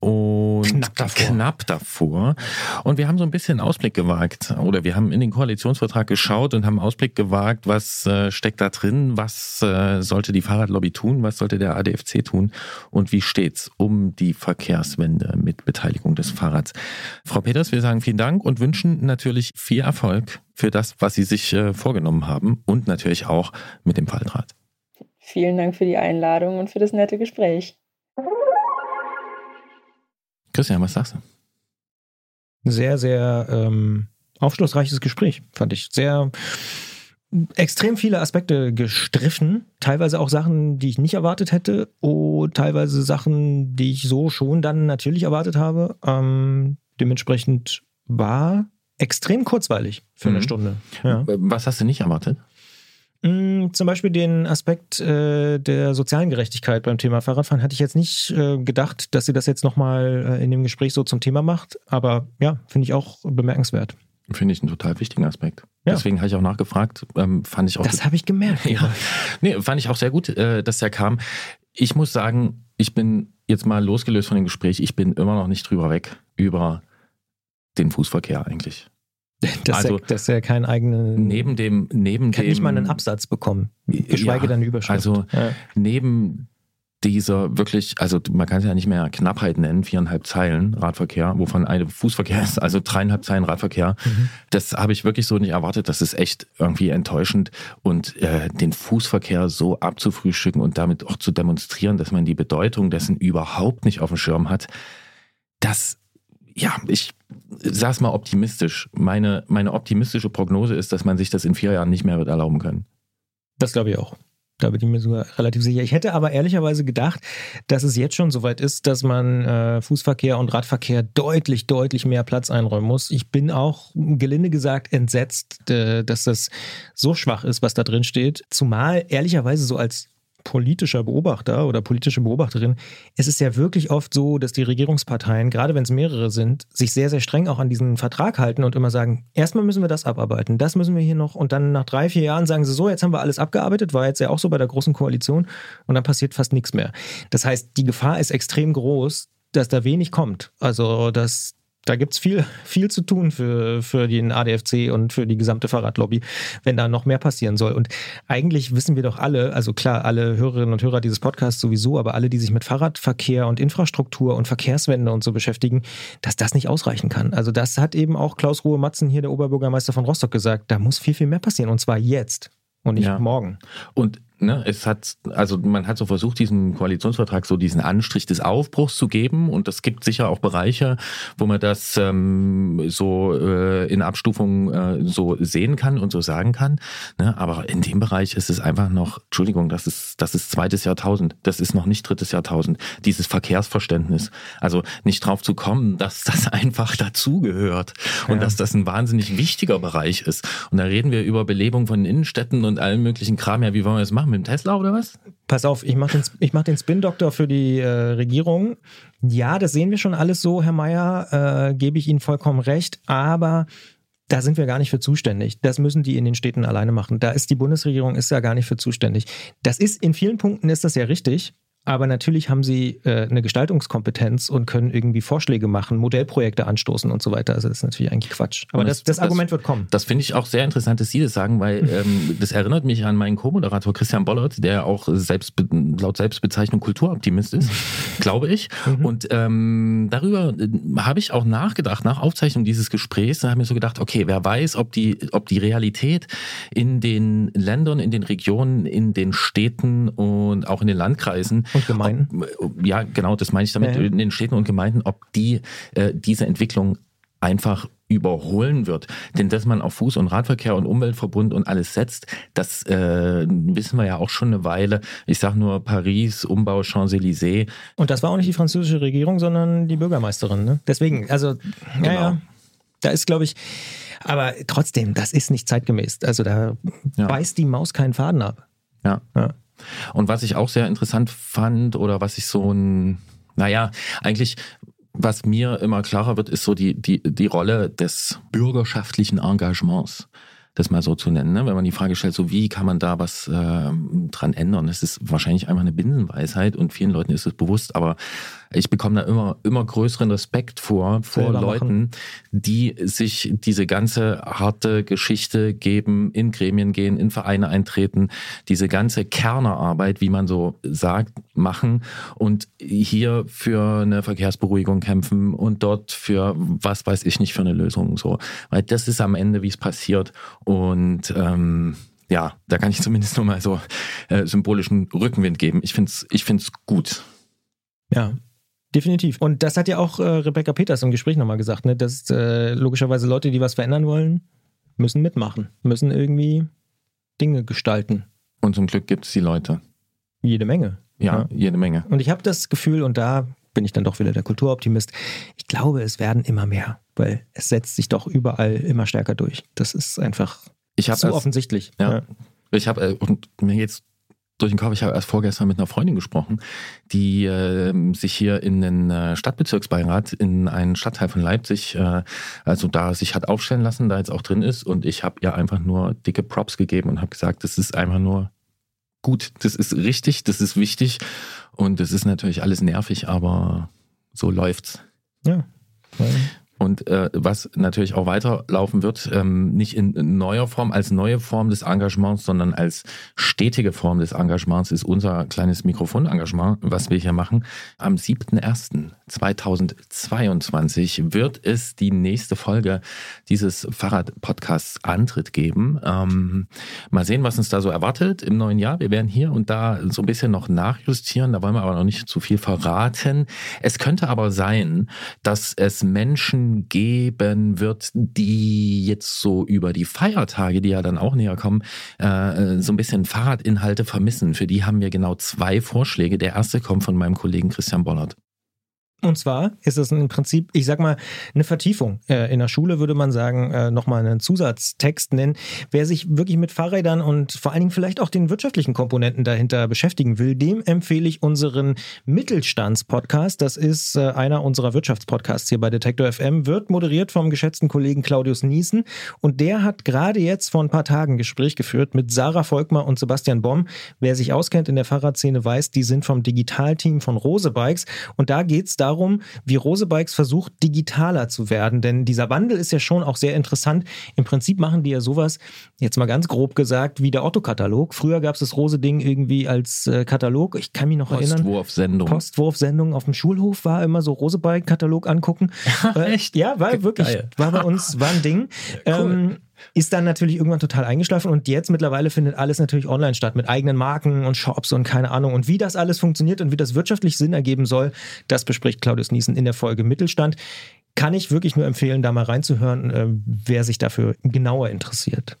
und Knapp davor. knapp davor. Und wir haben so ein bisschen Ausblick gewagt oder wir haben in den Koalitionsvertrag geschaut und haben Ausblick gewagt, was äh, steckt da drin, was äh, sollte die Fahrradlobby tun, was sollte der ADFC tun und wie steht's um die Verkehrswende mit Beteiligung des Fahrrads. Frau Peters, wir sagen vielen Dank und wünschen natürlich viel Erfolg für das, was Sie sich äh, vorgenommen haben und natürlich auch mit dem Faltrad. Vielen Dank für die Einladung und für das nette Gespräch. Christian, was sagst du? Sehr, sehr ähm, aufschlussreiches Gespräch, fand ich. Sehr extrem viele Aspekte gestriffen, teilweise auch Sachen, die ich nicht erwartet hätte, und teilweise Sachen, die ich so schon dann natürlich erwartet habe. Ähm, dementsprechend war extrem kurzweilig für eine Mhm. Stunde. Ja. Was hast du nicht erwartet? Mm, Zum Beispiel den Aspekt äh, der sozialen Gerechtigkeit beim Thema Fahrradfahren hatte ich jetzt nicht äh, gedacht, dass sie das jetzt nochmal äh, in dem Gespräch so zum Thema macht. Aber ja, finde ich auch bemerkenswert. Finde ich einen total wichtigen Aspekt. Ja. Deswegen habe ich auch nachgefragt. Ähm, fand ich auch Das habe ich gemerkt. Ja, nee, fand ich auch sehr gut, äh, dass der kam. Ich muss sagen, ich bin jetzt mal losgelöst von dem Gespräch, ich bin immer noch nicht drüber weg über den Fußverkehr eigentlich. [LAUGHS] Dass, Also- er, dass er keinen eigenen. Neben dem, neben kann dem, nicht mal einen Absatz bekommen. Geschweige Ja, dann Überschrift. also- ja. neben dieser wirklich, also man kann es ja nicht mehr Knappheit nennen, viereinhalb Zeilen Radverkehr, wovon eine Fußverkehr ist, also dreieinhalb Zeilen Radverkehr. Mhm. Das habe ich wirklich so nicht erwartet. Das ist echt irgendwie enttäuschend. Und äh, den Fußverkehr so abzufrühstücken und damit auch zu demonstrieren, dass man die Bedeutung dessen überhaupt nicht auf dem Schirm hat, das, ja, ich sag's mal optimistisch. Meine, meine optimistische Prognose ist, dass man sich das in vier Jahren nicht mehr wird erlauben können. Das glaube ich auch. Da bin ich mir sogar relativ sicher. Ich hätte aber ehrlicherweise gedacht, dass es jetzt schon soweit ist, dass man äh, Fußverkehr und Radverkehr deutlich, deutlich mehr Platz einräumen muss. Ich bin auch, gelinde gesagt, entsetzt, äh, dass das so schwach ist, was da drin steht. Zumal ehrlicherweise so als politischer Beobachter oder politische Beobachterin, es ist ja wirklich oft so, dass die Regierungsparteien, gerade wenn es mehrere sind, sich sehr, sehr streng auch an diesen Vertrag halten und immer sagen, erstmal müssen wir das abarbeiten, das müssen wir hier noch und dann nach drei, vier Jahren sagen sie so, jetzt haben wir alles abgearbeitet, war jetzt ja auch so bei der Großen Koalition und dann passiert fast nichts mehr. Das heißt, die Gefahr ist extrem groß, dass da wenig kommt. Also, dass da gibt es viel, viel zu tun für, für den ADFC und für die gesamte Fahrradlobby, wenn da noch mehr passieren soll. Und eigentlich wissen wir doch alle, also klar, alle Hörerinnen und Hörer dieses Podcasts sowieso, aber alle, die sich mit Fahrradverkehr und Infrastruktur und Verkehrswende und so beschäftigen, dass das nicht ausreichen kann. Also das hat eben auch Klaus Ruhe Matzen hier, der Oberbürgermeister von Rostock, gesagt. Da muss viel, viel mehr passieren und zwar jetzt und nicht Ja. morgen. Und ne, es hat, also man hat so versucht, diesem Koalitionsvertrag so diesen Anstrich des Aufbruchs zu geben. Und es gibt sicher auch Bereiche, wo man das ähm, so äh, in Abstufung äh, so sehen kann und so sagen kann. Ne? Aber in dem Bereich ist es einfach noch, Entschuldigung, das ist, das ist zweites Jahrtausend. Das ist noch nicht drittes Jahrtausend. Dieses Verkehrsverständnis. Also nicht drauf zu kommen, dass das [LAUGHS] einfach dazugehört und Ja. dass das ein wahnsinnig wichtiger Bereich ist. Und da reden wir über Belebung von Innenstädten und allem möglichen Kram. Ja, wie wollen wir das machen? Mit dem Tesla oder was? Pass auf, ich mache den, mach den Spin-Doktor für die äh, Regierung. Ja, das sehen wir schon alles so, Herr Mayer, äh, gebe ich Ihnen vollkommen recht, aber da sind wir gar nicht für zuständig. Das müssen die in den Städten alleine machen. Da ist die Bundesregierung ist ja gar nicht für zuständig. Das ist in vielen Punkten ist das ja richtig. Aber natürlich haben sie äh, eine Gestaltungskompetenz und können irgendwie Vorschläge machen, Modellprojekte anstoßen und so weiter. Also das ist natürlich eigentlich Quatsch. Aber das, das- das, Argument wird kommen. Das finde ich auch sehr interessant, dass Sie das sagen, weil [LAUGHS] ähm, das erinnert mich an meinen Co-Moderator Christian Bollert, der auch selbst, laut Selbstbezeichnung Kulturoptimist ist, [LAUGHS] glaube ich. Und ähm, darüber äh, habe ich auch nachgedacht, nach Aufzeichnung dieses Gesprächs, da habe ich mir so gedacht, okay, wer weiß, ob die, ob die Realität in den Ländern, in den Regionen, in den Städten und auch in den Landkreisen Und Gemeinden. ob, ja, genau, das meine ich damit, Ja, in den Städten und Gemeinden, ob die äh, diese Entwicklung einfach überholen wird. Denn dass man auf Fuß- und Radverkehr und Umweltverbund und alles setzt, das äh, wissen wir ja auch schon eine Weile. Ich sage nur Paris, Umbau Champs-Élysées. Und das war auch nicht die französische Regierung, sondern die Bürgermeisterin. Ne? Deswegen, also, ja, Genau. ja. Da ist, glaube ich, aber trotzdem, das ist nicht zeitgemäß. Also da Ja. beißt die Maus keinen Faden ab. Ja. Ja. Und was ich auch sehr interessant fand oder was ich so ein, naja, eigentlich was mir immer klarer wird, ist so die, die, die Rolle des bürgerschaftlichen Engagements das mal so zu nennen. Ne? Wenn man die Frage stellt, so wie kann man da was äh, dran ändern? Das ist wahrscheinlich einfach eine Binsenweisheit und vielen Leuten ist es bewusst, aber ich bekomme da immer, immer größeren Respekt vor, vor Leuten, machen. die sich diese ganze harte Geschichte geben, in Gremien gehen, in Vereine eintreten, diese ganze Kernerarbeit, wie man so sagt, machen und hier für eine Verkehrsberuhigung kämpfen und dort für was weiß ich nicht für eine Lösung so. Weil das ist am Ende, wie es passiert. Und ähm, ja, da kann ich zumindest nur mal so äh, symbolischen Rückenwind geben. Ich finde es ich find's gut. Ja, Definitiv. Und das hat ja auch äh, Rebecca Peters im Gespräch nochmal gesagt, ne? dass äh, logischerweise Leute, die was verändern wollen, müssen mitmachen, müssen irgendwie Dinge gestalten. Und zum Glück gibt es die Leute. Jede Menge. Ja, ja. jede Menge. Und ich habe das Gefühl, und da bin ich dann doch wieder der Kulturoptimist, ich glaube, es werden immer mehr, weil es setzt sich doch überall immer stärker durch. Das ist einfach ich so erst, offensichtlich. Ja. ja. Ich habe, äh, und mir jetzt durch den Kopf, ich habe erst vorgestern mit einer Freundin gesprochen, die äh, sich hier in den äh, Stadtbezirksbeirat in einen Stadtteil von Leipzig, äh, also da sich hat aufstellen lassen, da jetzt auch drin ist. Und ich habe ihr einfach nur dicke Props gegeben und habe gesagt, das ist einfach nur gut, das ist richtig, das ist wichtig. Und es ist natürlich alles nervig, aber so läuft's. Ja. Und äh, was natürlich auch weiterlaufen wird, ähm, nicht in neuer Form, als neue Form des Engagements, sondern als stetige Form des Engagements, ist unser kleines Mikrofonengagement, was wir hier machen. Am 7.1.2022 wird es die nächste Folge dieses Fahrrad-Podcasts Antritt geben. Ähm, mal sehen, was uns da so erwartet im neuen Jahr. Wir werden hier und da so ein bisschen noch nachjustieren, da wollen wir aber noch nicht zu viel verraten. Es könnte aber sein, dass es Menschen geben wird, die jetzt so über die Feiertage, die ja dann auch näher kommen, äh, so ein bisschen Fahrradinhalte vermissen. Für die haben wir genau zwei Vorschläge. Der erste kommt von meinem Kollegen Christian Bollert. Und zwar ist es im Prinzip, ich sag mal, eine Vertiefung. Äh, in der Schule würde man sagen, äh, nochmal einen Zusatztext nennen. Wer sich wirklich mit Fahrrädern und vor allen Dingen vielleicht auch den wirtschaftlichen Komponenten dahinter beschäftigen will, dem empfehle ich unseren Mittelstandspodcast. Das ist äh, einer unserer Wirtschaftspodcasts hier bei Detektor FM, wird moderiert vom geschätzten Kollegen Claudius Niesen. Und der hat gerade jetzt vor ein paar Tagen Gespräch geführt mit Sarah Volkmar und Sebastian Bomm. Wer sich auskennt in der Fahrradszene weiß, die sind vom Digitalteam von Rose Bikes. Und da geht es darum, darum, wie Rose Bikes versucht, digitaler zu werden. Denn dieser Wandel ist ja schon auch sehr interessant. Im Prinzip machen die ja sowas, jetzt mal ganz grob gesagt, wie der Otto-Katalog. Früher gab es das Rose-Ding irgendwie als äh, Katalog. Ich kann mich noch erinnern. Postwurfsendung. Postwurfsendung auf dem Schulhof war immer so Rose Bike-Katalog angucken. [LAUGHS] äh, Echt? Ja, war wirklich, Geil. war bei uns, war ein Ding. [LAUGHS] cool. Ähm, ist dann natürlich irgendwann total eingeschlafen und jetzt mittlerweile findet alles natürlich online statt mit eigenen Marken und Shops und keine Ahnung. Und wie das alles funktioniert und wie das wirtschaftlich Sinn ergeben soll, das bespricht Claudius Niesen in der Folge Mittelstand. Kann ich wirklich nur empfehlen, da mal reinzuhören, äh, wer sich dafür genauer interessiert.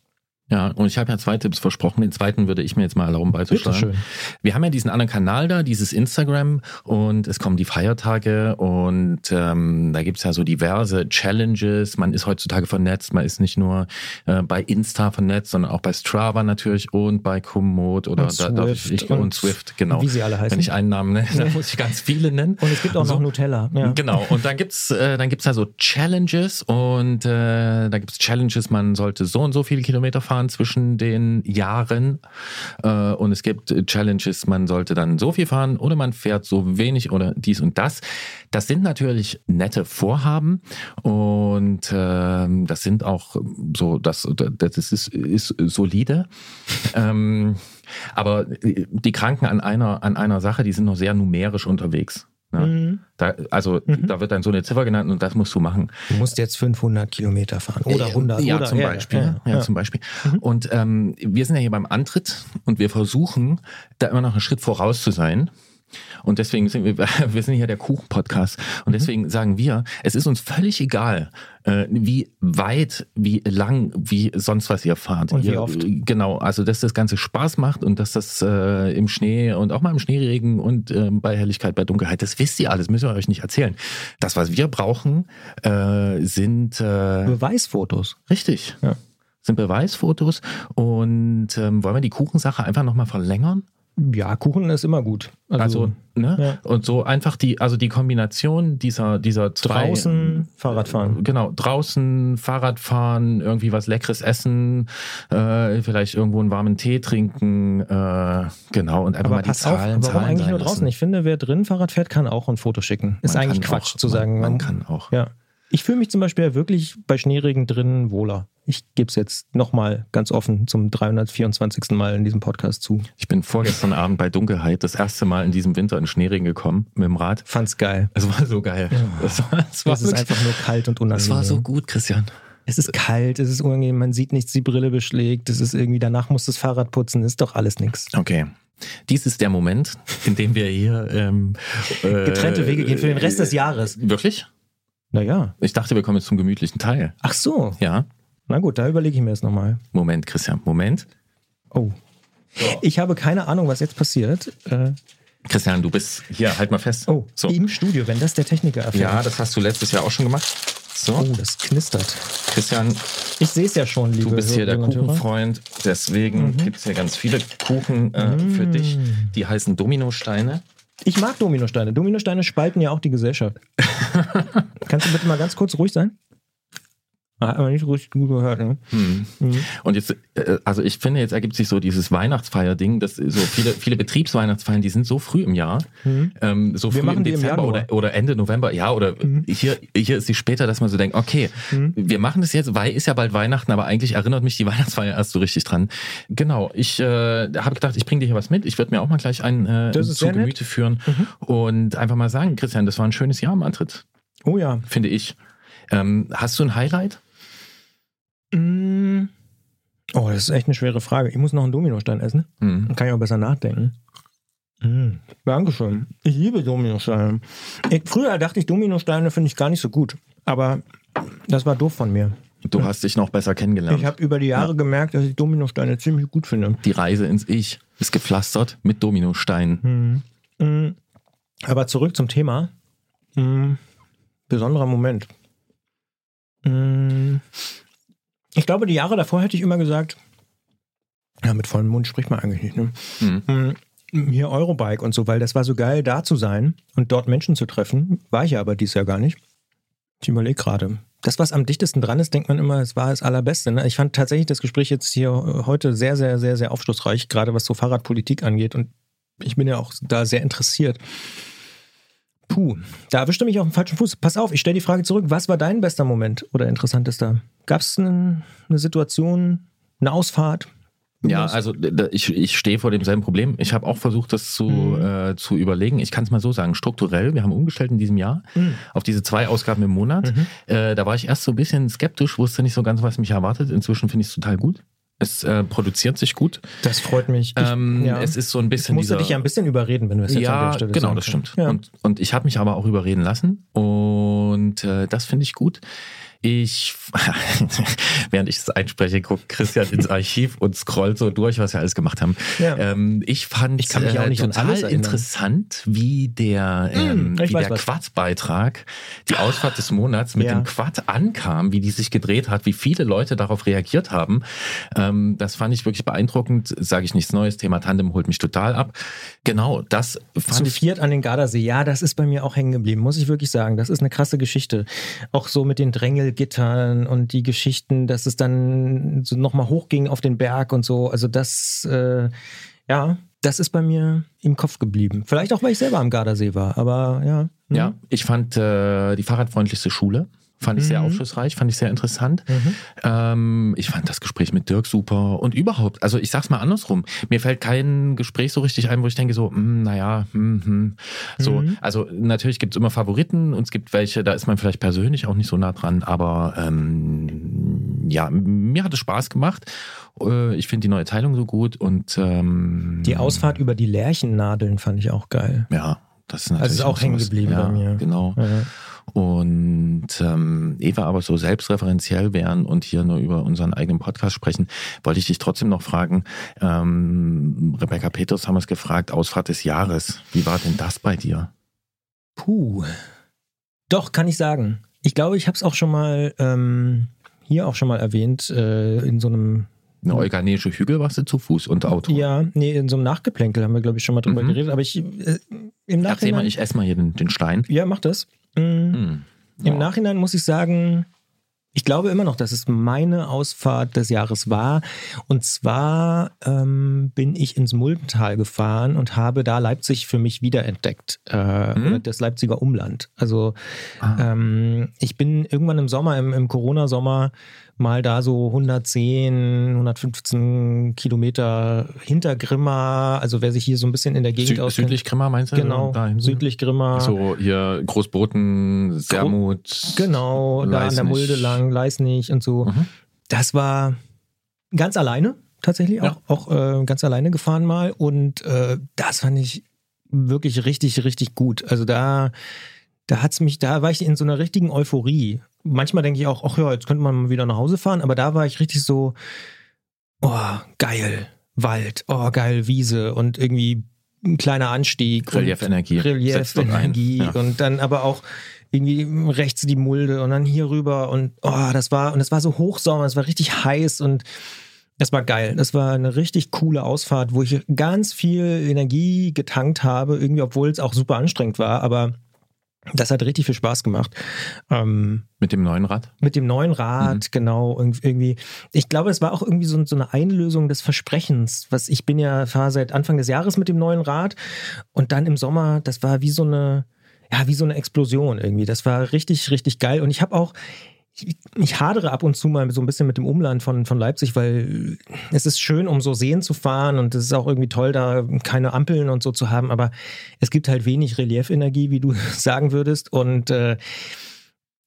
Ja, und ich habe ja zwei Tipps versprochen. Den zweiten würde ich mir jetzt mal erlauben beizuschlagen. Wir haben ja diesen anderen Kanal da, dieses Instagram und es kommen die Feiertage und ähm, da gibt's ja so diverse Challenges. Man ist heutzutage vernetzt, man ist nicht nur äh, bei Insta vernetzt, sondern auch bei Strava natürlich und bei Komoot oder und, da, Swift ich, und, und, Swift, genau. Wie sie alle heißen. Wenn ich einen Namen nenne, dann muss ich ganz viele nennen. Und es gibt auch so, noch Nutella. Ja. Genau, und dann gibt's äh, dann gibt's ja so Challenges und äh, da gibt's Challenges, man sollte so und so viele Kilometer fahren fahren zwischen den Jahren. Äh, und es gibt Challenges, man sollte dann so viel fahren oder man fährt so wenig oder dies und das. Das sind natürlich nette Vorhaben und ähm, das sind auch so, das, das ist, ist solide. [LAUGHS] ähm, aber die Kranken an einer, an einer Sache, die sind noch sehr numerisch unterwegs. Ne? Mhm. Da, also mhm. da wird dann so eine Ziffer genannt und das musst du machen. Du musst jetzt 500 Kilometer fahren oder 100 ja, oder zum Beispiel. Ja, ja, ja, zum Beispiel. Mhm. Und ähm, wir sind ja hier beim Antritt und wir versuchen da immer noch einen Schritt voraus zu sein. Und deswegen sind wir, [LAUGHS] wir sind hier der Kuchen-Podcast. Und mhm. deswegen sagen wir, es ist uns völlig egal, äh, wie weit, wie lang, wie sonst was ihr fahrt. Und ihr, wie oft. Genau, also dass das Ganze Spaß macht und dass das äh, im Schnee und auch mal im Schneeregen und äh, bei Helligkeit, bei Dunkelheit, das wisst ihr alles, müssen wir euch nicht erzählen. Das, was wir brauchen, äh, sind äh, Beweisfotos. Richtig. Ja. Sind Beweisfotos und ähm, wollen wir die Kuchensache einfach nochmal verlängern? Ja, Kuchen ist immer gut. Also, ne? ja. Und so einfach die, also die Kombination dieser, dieser zwei. draußen Fahrradfahren. Genau, draußen Fahrradfahren, irgendwie was Leckeres essen, äh, vielleicht irgendwo einen warmen Tee trinken, äh, genau, und einfach Aber mal die pass auf, Zahlen, warum Zahlen eigentlich nur draußen? lassen. Ich finde, wer drin Fahrrad fährt, kann auch ein Foto schicken. Ist Man eigentlich Quatsch auch, zu sagen. Man, man kann auch. Ja. Ich fühle mich zum Beispiel ja wirklich bei Schneeregen drin wohler. Ich gebe es jetzt nochmal ganz offen zum 324. Mal in diesem Podcast zu. Ich bin vorgestern Abend bei Dunkelheit das erste Mal in diesem Winter in Schneeregen gekommen mit dem Rad. Fand's geil. Es war so geil. Das war, das war, Es ist einfach nur kalt und unangenehm. das war so gut, Christian. Es ist kalt, es ist unangenehm, man sieht nichts, die Brille beschlägt, es ist irgendwie, danach muss das Fahrrad putzen, ist doch alles nichts. Okay. Dies ist der Moment, in dem wir hier ähm, äh, Getrennte Wege gehen für den Rest des Jahres. Wirklich? Naja. Ich dachte, wir kommen jetzt zum gemütlichen Teil. Ach so. Ja. Na gut, da überlege ich mir das nochmal. Moment, Christian, Moment. Oh. Ich habe keine Ahnung, was jetzt passiert. Äh, Christian, du bist hier, halt mal fest. oh, so. im Studio, wenn das der Techniker erfährt. Ja, das hast du letztes Jahr auch schon gemacht. So, Oh, das knistert. Christian, Ich sehe es ja schon, liebe du bist hier der. Kuchenfreund. Deswegen gibt es hier ganz viele Kuchen äh, für dich. Die heißen Dominosteine. Ich mag Dominosteine. Dominosteine spalten ja auch die Gesellschaft. [LAUGHS] Kannst du bitte mal ganz kurz ruhig sein? Hat man nicht richtig gut gehört, ne? Hm. Mhm. Und jetzt, äh, also ich finde, jetzt ergibt sich so dieses Weihnachtsfeier-Ding, dass so viele, viele Betriebsweihnachtsfeiern, die sind so früh im Jahr, Mhm. ähm, so Wir früh machen im die im Dezember Januar. oder, oder Ende November, ja, oder Mhm. hier, hier ist sie später, dass man so denkt, okay, Mhm. wir machen das jetzt, weil ist ja bald Weihnachten, aber eigentlich erinnert mich die [LAUGHS] Weihnachtsfeier erst so richtig dran. Genau, ich äh, habe gedacht, ich bringe dir hier was mit. Ich würde mir auch mal gleich einen äh, zu sehr nett. Gemüte führen Mhm. und einfach mal sagen, Christian, das war ein schönes Jahr im Antritt, Oh ja. finde ich. Ähm, hast du ein Highlight? Mm. Oh, das ist echt eine schwere Frage. Ich muss noch einen Dominostein essen. Hm. Dann kann ich auch besser nachdenken. Mm. Dankeschön. Ich liebe Dominosteine. Ich, früher dachte ich, Dominosteine finde ich gar nicht so gut. Aber das war doof von mir. Du hast dich noch besser kennengelernt. Ich habe über die Jahre gemerkt, dass ich Dominosteine ziemlich gut finde. Die Reise ins Ich ist gepflastert mit Dominosteinen. Mhm. Mm. Aber zurück zum Thema. Mm. Besonderer Moment. Ich glaube, die Jahre davor hätte ich immer gesagt, ja, mit vollem Mund spricht man eigentlich nicht, ne? Mhm. Mm, Hier Eurobike und so, weil das war so geil, da zu sein und dort Menschen zu treffen. War ich ja aber dieses Jahr gar nicht. Ich überlege gerade. Das, was am dichtesten dran ist, denkt man immer, es war das Allerbeste. Ne? Ich fand tatsächlich das Gespräch jetzt hier heute sehr, sehr, sehr, sehr aufschlussreich, gerade was so Fahrradpolitik angeht. Und ich bin ja auch da sehr interessiert. Puh, da erwischte mich auf dem falschen Fuß. Pass auf, ich stelle die Frage zurück. Was war dein bester Moment oder interessantester? Gab es eine, Situation, eine Ausfahrt? Ja, also ich, ich stehe vor demselben Problem. Ich habe auch versucht, das zu, Mhm. äh, zu überlegen. Ich kann es mal so sagen, strukturell, wir haben umgestellt in diesem Jahr Mhm. auf diese zwei Ausgaben im Monat. Mhm. Äh, da war ich erst so ein bisschen skeptisch, wusste nicht so ganz, was mich erwartet. Inzwischen finde ich es total gut. Es äh, produziert sich gut. Das freut mich. Ich, ähm, ja. Es ist so ein ich bisschen musste dieser... dich ja ein bisschen überreden, wenn du es jetzt an ja, der Stelle genau, das stimmt. Ja. Und, und ich habe mich aber auch überreden lassen und äh, das finde ich gut. Ich, [LAUGHS] während ich das einspreche, guckt Christian ins Archiv und scrollt so durch, was wir alles gemacht haben. Ja. Ähm, ich fand Ich kann mich auch äh, nicht an total interessant, wie der, ähm, wie weiß der. Quad-Beitrag, die Ausfahrt des Monats mit Ja. dem Quad ankam, wie die sich gedreht hat, wie viele Leute darauf reagiert haben. Ähm, das fand ich wirklich beeindruckend. Sage ich nichts Neues. Thema Tandem holt mich total ab. Genau, das fand Zu ich viert an den Gardasee, ja, das ist bei mir auch hängen geblieben, muss ich wirklich sagen. Das ist eine krasse Geschichte. Auch so mit den Drängelgittern und die Geschichten, dass es dann so nochmal hochging auf den Berg und so. Also das, äh, ja, das ist bei mir im Kopf geblieben. Vielleicht auch, weil ich selber am Gardasee war, aber ja. Mhm. Ja, ich fand äh, die fahrradfreundlichste Schule. Fand ich sehr Mhm. aufschlussreich, fand ich sehr interessant. Mhm. Ähm, ich fand das Gespräch mit Dirk super und überhaupt, also ich sag's mal andersrum, mir fällt kein Gespräch so richtig ein, wo ich denke so, hm, naja, hm, hm. so, Mhm. also natürlich gibt's immer Favoriten und es gibt welche, da ist man vielleicht persönlich auch nicht so nah dran, aber ähm, ja, mir hat es Spaß gemacht. Äh, Ich finde die neue Teilung so gut und ähm, Die Ausfahrt über die Lärchennadeln fand ich auch geil. Ja, das ist natürlich Also ist auch hängen geblieben ja, bei mir. Genau. Ja. Und ähm, Eva aber so selbstreferenziell wären und hier nur über unseren eigenen Podcast sprechen, wollte ich dich trotzdem noch fragen, ähm, Rebecca Peters haben wir es gefragt, Ausfahrt des Jahres. Wie war denn das bei dir? Puh. Doch, kann ich sagen. Ich glaube, ich habe es auch schon mal ähm, hier auch schon mal erwähnt, äh, in so einem Eine euganesische Hügel warst du zu Fuß und Auto. Ja, nee, in so einem Nachgeplänkel haben wir, glaube ich, schon mal drüber Mhm. geredet. Aber ich äh, im Erzähl mal, Nachhinein. ich esse mal hier den, den Stein. ja, mach das. Mm. Hm. Im. Nachhinein muss ich sagen, ich glaube immer noch, dass es meine Ausfahrt des Jahres war. Und zwar ähm, bin ich ins Muldental gefahren und habe da Leipzig für mich wiederentdeckt. Äh, Mhm. oder Das Leipziger Umland. Also Ah. ähm, ich bin irgendwann im Sommer, im, im Corona-Sommer, mal da so 110, 115 Kilometer hinter Grimma. Also wer sich hier so ein bisschen in der Gegend Sü auskennt. südlich Grimma meinst du? Genau, Da hinten? südlich Grimma. So hier Großboten, Sermut. Genau, da an der Leisnig. Mulde lang, Leisnig und so. Mhm. Das war ganz alleine, tatsächlich auch, Ja. auch äh, ganz alleine gefahren mal. Und äh, das fand ich wirklich richtig, richtig gut. Also da, da hat's mich, da war ich in so einer richtigen Euphorie. Manchmal denke ich auch, ach ja, jetzt könnte man mal wieder nach Hause fahren, aber da war ich richtig so, oh, geil, Wald, oh, geil, Wiese und irgendwie ein kleiner Anstieg. Reliefenergie. Reliefenergie Ja. und dann aber auch irgendwie rechts die Mulde und dann hier rüber und oh, das war und es war so Hochsommer, es war richtig heiß und es war geil. Das war eine richtig coole Ausfahrt, wo ich ganz viel Energie getankt habe, irgendwie, obwohl es auch super anstrengend war, aber das hat richtig viel Spaß gemacht. Ähm, Mit dem neuen Rad? mit dem neuen Rad, Mhm. genau, irg- irgendwie. Ich glaube, es war auch irgendwie so, so eine Einlösung des Versprechens. Was ich bin ja fahre seit Anfang des Jahres mit dem neuen Rad und dann im Sommer, das war wie so eine, ja, wie so eine Explosion irgendwie. Das war richtig, richtig geil. Und ich habe auch, ich, ich hadere ab und zu mal so ein bisschen mit dem Umland von, von Leipzig, weil es ist schön, um so Seen zu fahren und es ist auch irgendwie toll, da keine Ampeln und so zu haben, aber es gibt halt wenig Reliefenergie, wie du [LAUGHS] sagen würdest. Und äh,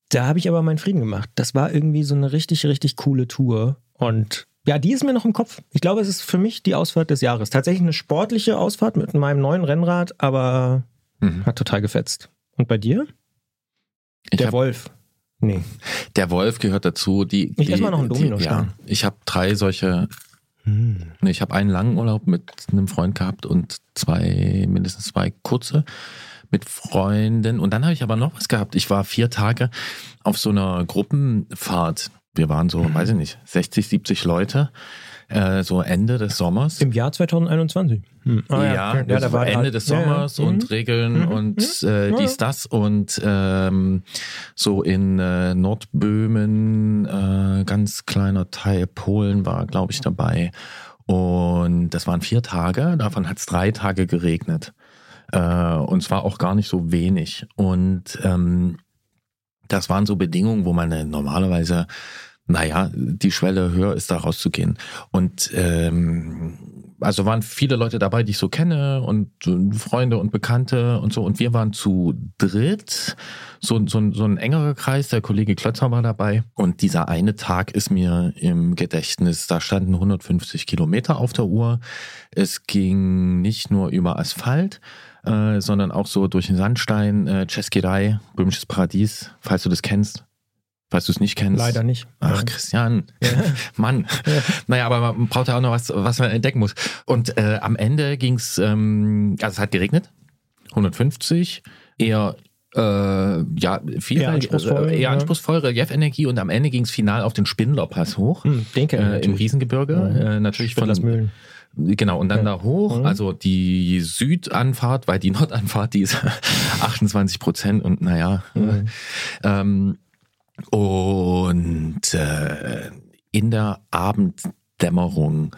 da habe ich aber meinen Frieden gemacht. Das war irgendwie so eine richtig, richtig coole Tour. Und ja, die ist mir noch im Kopf. Ich glaube, es ist für mich die Ausfahrt des Jahres. Tatsächlich eine sportliche Ausfahrt mit meinem neuen Rennrad, aber Mhm. hat total gefetzt. Und bei dir? Ich Der Wolf. Nee. Der Wolf gehört dazu. Die, Ich die, ess mal noch einen die- Dominostein. Ja, ich habe drei solche. Hm. Nee, ich habe einen langen Urlaub mit einem Freund gehabt und zwei, mindestens zwei kurze mit Freunden. Und dann habe ich aber noch was gehabt. Ich war vier Tage auf so einer Gruppenfahrt. Wir waren so, weiß ich nicht, 60, 70 Leute. Äh, so Ende des Sommers. Im Jahr 2021. Hm. Ah, ja, okay. das war Ende des ja, ja. Sommers Mhm. und Regeln Mhm. und äh, Ja, dies, ja. das und ähm, so in äh, Nordböhmen, äh, ganz kleiner Teil Polen war, glaube ich, dabei. Und das waren vier Tage, davon hat es drei Tage geregnet. Äh, und zwar auch gar nicht so wenig. Und ähm, das waren so Bedingungen, wo man äh, normalerweise, naja, die Schwelle höher ist, da rauszugehen. Und ähm, also waren viele Leute dabei, die ich so kenne und Freunde und Bekannte und so. Und wir waren zu dritt, so, so, so ein engerer Kreis. Der Kollege Klötzer war dabei. Und dieser eine Tag ist mir im Gedächtnis. Da standen 150 Kilometer auf der Uhr. Es ging nicht nur über Asphalt, äh, sondern auch so durch den Sandstein, äh, Ceskirei, Böhmisches Paradies, falls du das kennst. Falls du es nicht kennst. Leider nicht. Ach, Christian, Ja. [LAUGHS] Mann. Ja. Naja, aber man braucht ja auch noch was, was man entdecken muss. Und äh, am Ende ging's, ähm, also es hat geregnet, 150, eher äh, ja, viel Eher anspruchsvoll, eher ja. anspruchsvoll, Reliefenergie und am Ende ging's final auf den Spindlerpass hoch. Hm, den kenn ich Äh, Im. Riesengebirge, Ja. äh, natürlich von Spindlersmühlen. Genau, und dann Ja. da hoch, Mhm. also die Südanfahrt, weil die Nordanfahrt, die ist [LAUGHS] 28 Prozent und naja, Mhm. ähm, und äh, in der Abenddämmerung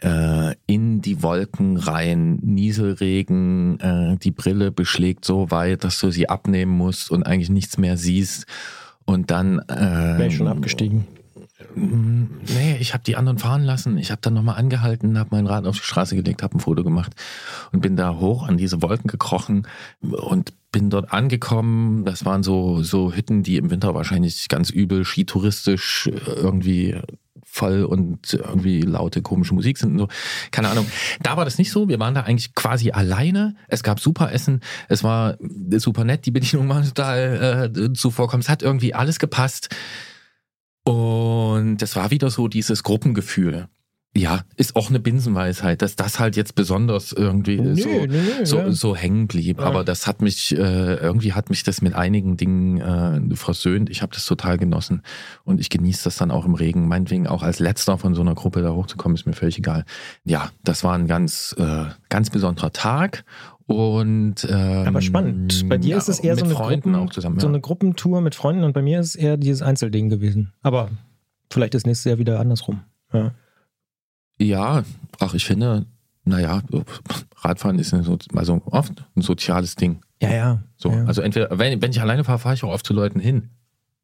äh, in die Wolken rein, Nieselregen, äh, die Brille beschlägt so weit, dass du sie abnehmen musst und eigentlich nichts mehr siehst. Und dann äh, Wäre ich schon abgestiegen. Mm, Nee, ich habe die anderen fahren lassen. Ich habe dann nochmal angehalten, habe mein Rad auf die Straße gelegt, habe ein Foto gemacht und bin da hoch an diese Wolken gekrochen und bin dort angekommen. Das waren so, so Hütten, die im Winter wahrscheinlich ganz übel skitouristisch äh, irgendwie voll und irgendwie laute komische Musik sind und so. Keine Ahnung. Da war das nicht so. Wir waren da eigentlich quasi alleine. Es gab super Essen. Es war super nett. Die Bedienung war total äh, zuvorkommen. Es hat irgendwie alles gepasst. Und das war wieder so dieses Gruppengefühl. Ja, ist auch eine Binsenweisheit, dass das halt jetzt besonders irgendwie Nö, so, nö, nö, so, ja. so hängen blieb. Ja. Aber das hat mich, äh, irgendwie hat mich das mit einigen Dingen äh, versöhnt. Ich habe das total genossen und ich genieße das dann auch im Regen. Meinetwegen auch als letzter von so einer Gruppe da hochzukommen, ist mir völlig egal. Ja, das war ein ganz, äh, ganz besonderer Tag. Und ähm, Aber spannend. Bei dir ja, ist es eher so eine, Freunden Gruppen, auch zusammen. so ja. eine Gruppentour mit Freunden und bei mir ist es eher dieses Einzelding gewesen. Aber vielleicht ist nächstes Jahr wieder andersrum. Ja. Ja, ach, ich finde, naja, Radfahren ist so- also oft ein soziales Ding. Ja, ja. So, ja. also entweder, wenn, wenn ich alleine fahre, fahre ich auch oft zu Leuten hin.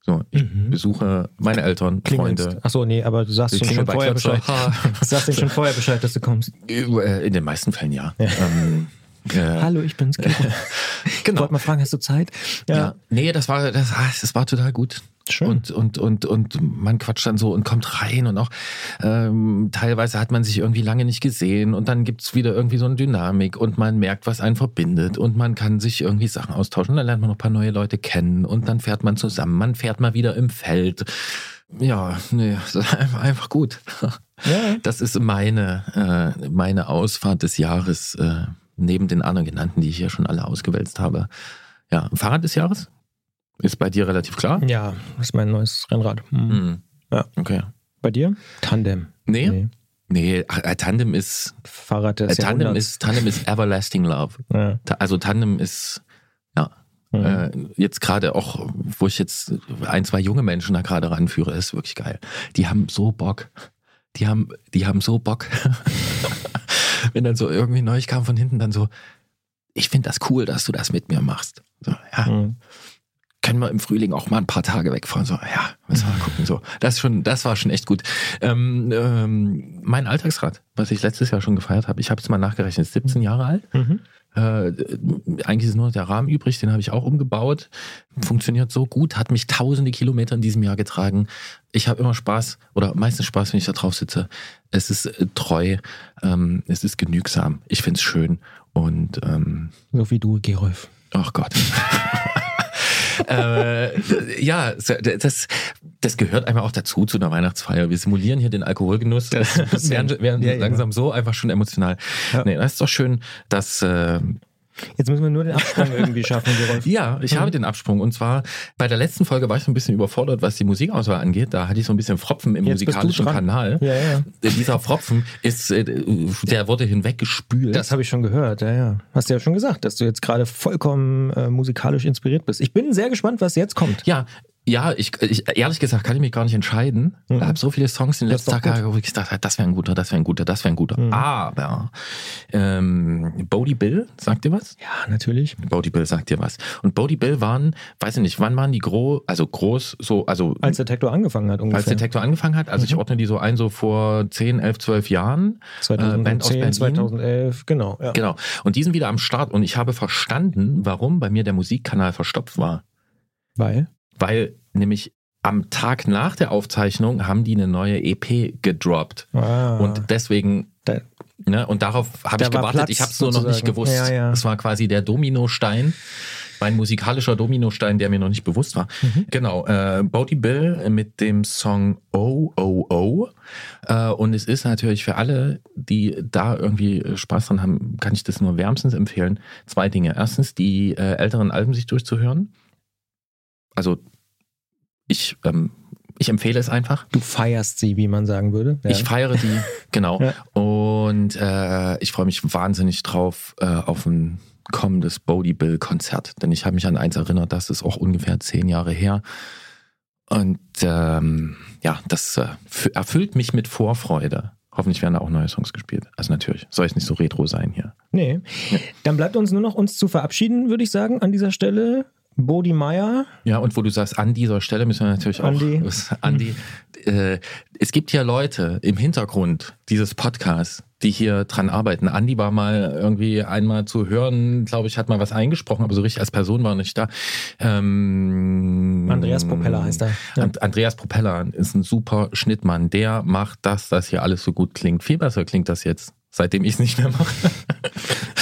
So, ich Mhm. besuche meine Eltern, Freunde. Achso, nee, aber du sagst schon bei vorher. Bescheid. Du sagst denen schon [LAUGHS] vorher Bescheid, dass du kommst. Äh, In den meisten Fällen ja. Ja. Ähm, [LAUGHS] äh, Hallo, ich bin's. [LAUGHS] Gero. Ich genau. wollte mal fragen, hast du Zeit? Ja. Nee, das war, das, ah, das war total gut. Schön. Und, und, und, und man quatscht dann so und kommt rein und auch ähm, teilweise hat man sich irgendwie lange nicht gesehen und dann gibt's wieder irgendwie so eine Dynamik und man merkt, was einen verbindet und man kann sich irgendwie Sachen austauschen. Und dann lernt man noch ein paar neue Leute kennen und dann fährt man zusammen, man fährt mal wieder im Feld. Ja, nee, [LAUGHS] einfach gut. Ja. Das ist meine, äh, meine Ausfahrt des Jahres, äh, neben den anderen genannten, die ich hier schon alle ausgewälzt habe. Ja, Fahrrad des Jahres? Ist bei dir relativ klar? Ja, das ist mein neues Rennrad. Hm. Hm. Ja. Okay. Bei dir? Tandem. Nee? Nee, ach, äh, Tandem ist, Fahrrad des äh, Tandem Jahrhunderts. ist, Tandem ist everlasting love. Ja. Ta also Tandem ist, ja, Mhm. äh, jetzt gerade auch, wo ich jetzt ein, zwei junge Menschen da gerade ranführe, ist wirklich geil. Die haben so Bock. Die haben, die haben so Bock. [LAUGHS] Wenn dann so irgendwie neu kam von hinten, dann so, ich finde das cool, dass du das mit mir machst. So, ja, Mhm. Können wir im Frühling auch mal ein paar Tage wegfahren. So, ja, müssen wir mal gucken. So, das schon, das war schon echt gut. Ähm, ähm, mein Alltagsrad, was ich letztes Jahr schon gefeiert habe, ich habe es mal nachgerechnet, ist 17 Jahre alt. Mhm. Äh, eigentlich ist nur der Rahmen übrig, den habe ich auch umgebaut. Funktioniert so gut, hat mich tausende Kilometer in diesem Jahr getragen. Ich habe immer Spaß oder meistens Spaß, wenn ich da drauf sitze. Es ist äh, treu, ähm, es ist genügsam. Ich finde es schön und ähm, So wie du, Gerolf. Ach Gott. [LAUGHS] äh, ja, das, das gehört einfach auch dazu zu einer Weihnachtsfeier. Wir simulieren hier den Alkoholgenuss. Das [LAUGHS] werden, werden Ja, ja. langsam so einfach schon emotional. Ja. Nee, das ist doch schön, dass äh, Jetzt müssen wir nur den Absprung [LAUGHS] irgendwie schaffen, Gerolf. ja, ich Mhm. habe den Absprung. Und zwar bei der letzten Folge war ich so ein bisschen überfordert, was die Musikauswahl angeht. Da hatte ich so ein bisschen Fropfen im Jetzt musikalischen. Kanal. Ja, ja. Dieser Fropfen ist, äh, der wurde hinweggespült. Das habe ich schon gehört, ja, ja. Hast du ja schon gesagt, dass du jetzt gerade vollkommen äh, musikalisch inspiriert bist. Ich bin sehr gespannt, was jetzt kommt. Ja, ja, ich, ich ehrlich gesagt kann ich mich gar nicht entscheiden. Mhm. Ich habe so viele Songs in den letzten Tagen, wo ich gedacht habe, das wäre ein guter, das wäre ein guter, das wäre ein guter. Mhm. Aber ähm, Bodie Bill, sagt dir was? Ja, natürlich. Bodie Bill sagt dir was. Und Bodie Bill waren, weiß ich nicht, wann waren die groß, also groß, so, also Als Detektor angefangen hat ungefähr. als Detektor angefangen hat, also ich Mhm. ordne die so ein, so vor 10, 11, 12 Jahren. äh, Band aus 2010, Berlin. 2011, genau. Ja. Genau. Und die sind wieder am Start und ich habe verstanden, warum bei mir der Musikkanal verstopft war. Weil? Weil nämlich am Tag nach der Aufzeichnung haben die eine neue EP gedroppt. Ah, Und deswegen, da, ne, und darauf habe ich war gewartet. Platz ich habe es nur noch nicht gewusst. Ja, ja. Das war quasi der Dominostein. Mein musikalischer Dominostein, der mir noch nicht bewusst war. Mhm. Genau, äh, Bodie Bill mit dem Song Oh Oh Oh. Äh, und es ist natürlich für alle, die da irgendwie Spaß dran haben, kann ich das nur wärmstens empfehlen. Zwei Dinge. Erstens, die äh, älteren Alben sich durchzuhören. Also ich, ähm, ich empfehle es einfach. du feierst sie, wie man sagen würde. Ja. Ich feiere die, [LAUGHS] genau. Ja. Und äh, ich freue mich wahnsinnig drauf äh, auf ein kommendes Bodie Bill Konzert. Denn ich habe mich an eins erinnert, das ist auch ungefähr zehn Jahre her. Und ähm, ja, das äh, fü- erfüllt mich mit Vorfreude. Hoffentlich werden da auch neue Songs gespielt. Also natürlich, soll ich nicht so retro sein hier. Nee. Dann bleibt uns nur noch uns zu verabschieden, würde ich sagen, an dieser Stelle. Bodi Meier. Ja, und wo du sagst, an dieser Stelle müssen wir natürlich auch. Andi. [LAUGHS] Andi, äh, es gibt ja Leute im Hintergrund dieses Podcasts, die hier dran arbeiten. Andi war mal irgendwie einmal zu hören, glaube ich, hat mal was eingesprochen, aber so richtig als Person war er nicht da. Ähm, Andreas Propeller heißt er. Ja. And Andreas Propeller ist ein super Schnittmann. Der macht das, dass hier alles so gut klingt. Viel besser klingt das jetzt, seitdem ich es nicht mehr mache. [LAUGHS]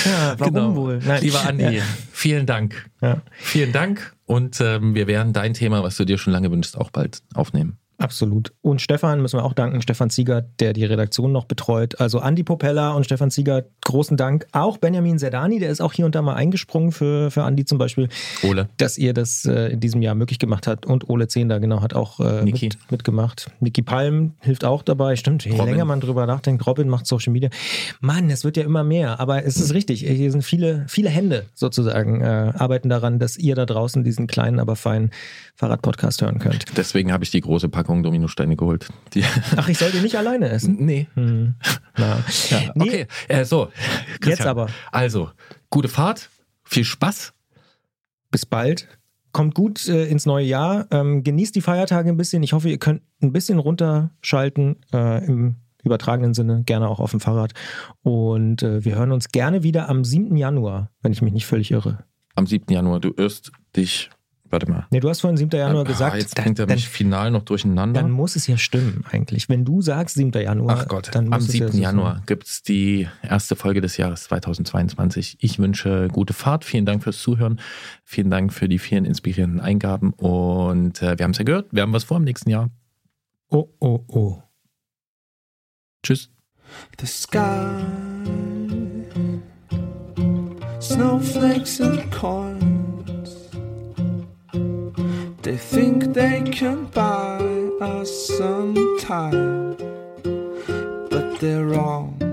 Ja, warum Genau. wohl? Nein. Lieber Andi, Ja. vielen Dank. Ja. Vielen Dank und ähm, wir werden dein Thema, was du dir schon lange wünschst, auch bald aufnehmen. Absolut. Und Stefan müssen wir auch danken, Stefan Ziegert, der die Redaktion noch betreut. Also Andi Popella und Stefan Ziegert, großen Dank. Auch Benjamin Sedani, der ist auch hier und da mal eingesprungen für, für Andi zum Beispiel. Ole. Dass ihr das äh, in diesem Jahr möglich gemacht habt. Und Ole Zehnder, genau, hat auch äh, mit, mitgemacht. Niki Palm hilft auch dabei. Stimmt, je Robin. länger man drüber nachdenkt, Robin macht Social Media. Mann, es wird ja immer mehr. Aber es ist richtig, hier sind viele, viele Hände sozusagen, äh, arbeiten daran, dass ihr da draußen diesen kleinen, aber feinen Fahrradpodcast hören könnt. Deswegen habe ich die große Packung Dominosteine geholt. Die, [LAUGHS] Ach, ich sollte nicht alleine essen. nee. Hm. Ja, Nee, okay, äh, so. Christian, Jetzt aber. Also, gute Fahrt, viel Spaß. Bis bald. Kommt gut äh, ins neue Jahr. Ähm, genießt die Feiertage ein bisschen. Ich hoffe, ihr könnt ein bisschen runterschalten äh, im übertragenen Sinne, gerne auch auf dem Fahrrad. Und äh, wir hören uns gerne wieder am 7. Januar, wenn ich mich nicht völlig irre. Am 7. Januar, du irrst dich. Warte mal. Nee, du hast vorhin 7. Januar Ah, gesagt. Jetzt dann, bringt er dann, mich final noch durcheinander. dann muss es ja stimmen, eigentlich. Wenn du sagst 7. Januar, Ach Gott, dann muss am es ja 7. so Januar gibt es die erste Folge des Jahres 2022. Ich wünsche gute Fahrt. Vielen Dank fürs Zuhören. Vielen Dank für die vielen inspirierenden Eingaben. Und äh, wir haben es ja gehört, wir haben was vor im nächsten Jahr. Oh, oh, oh. Tschüss. The sky, snowflakes and coins. They think they can buy us some time, but they're wrong.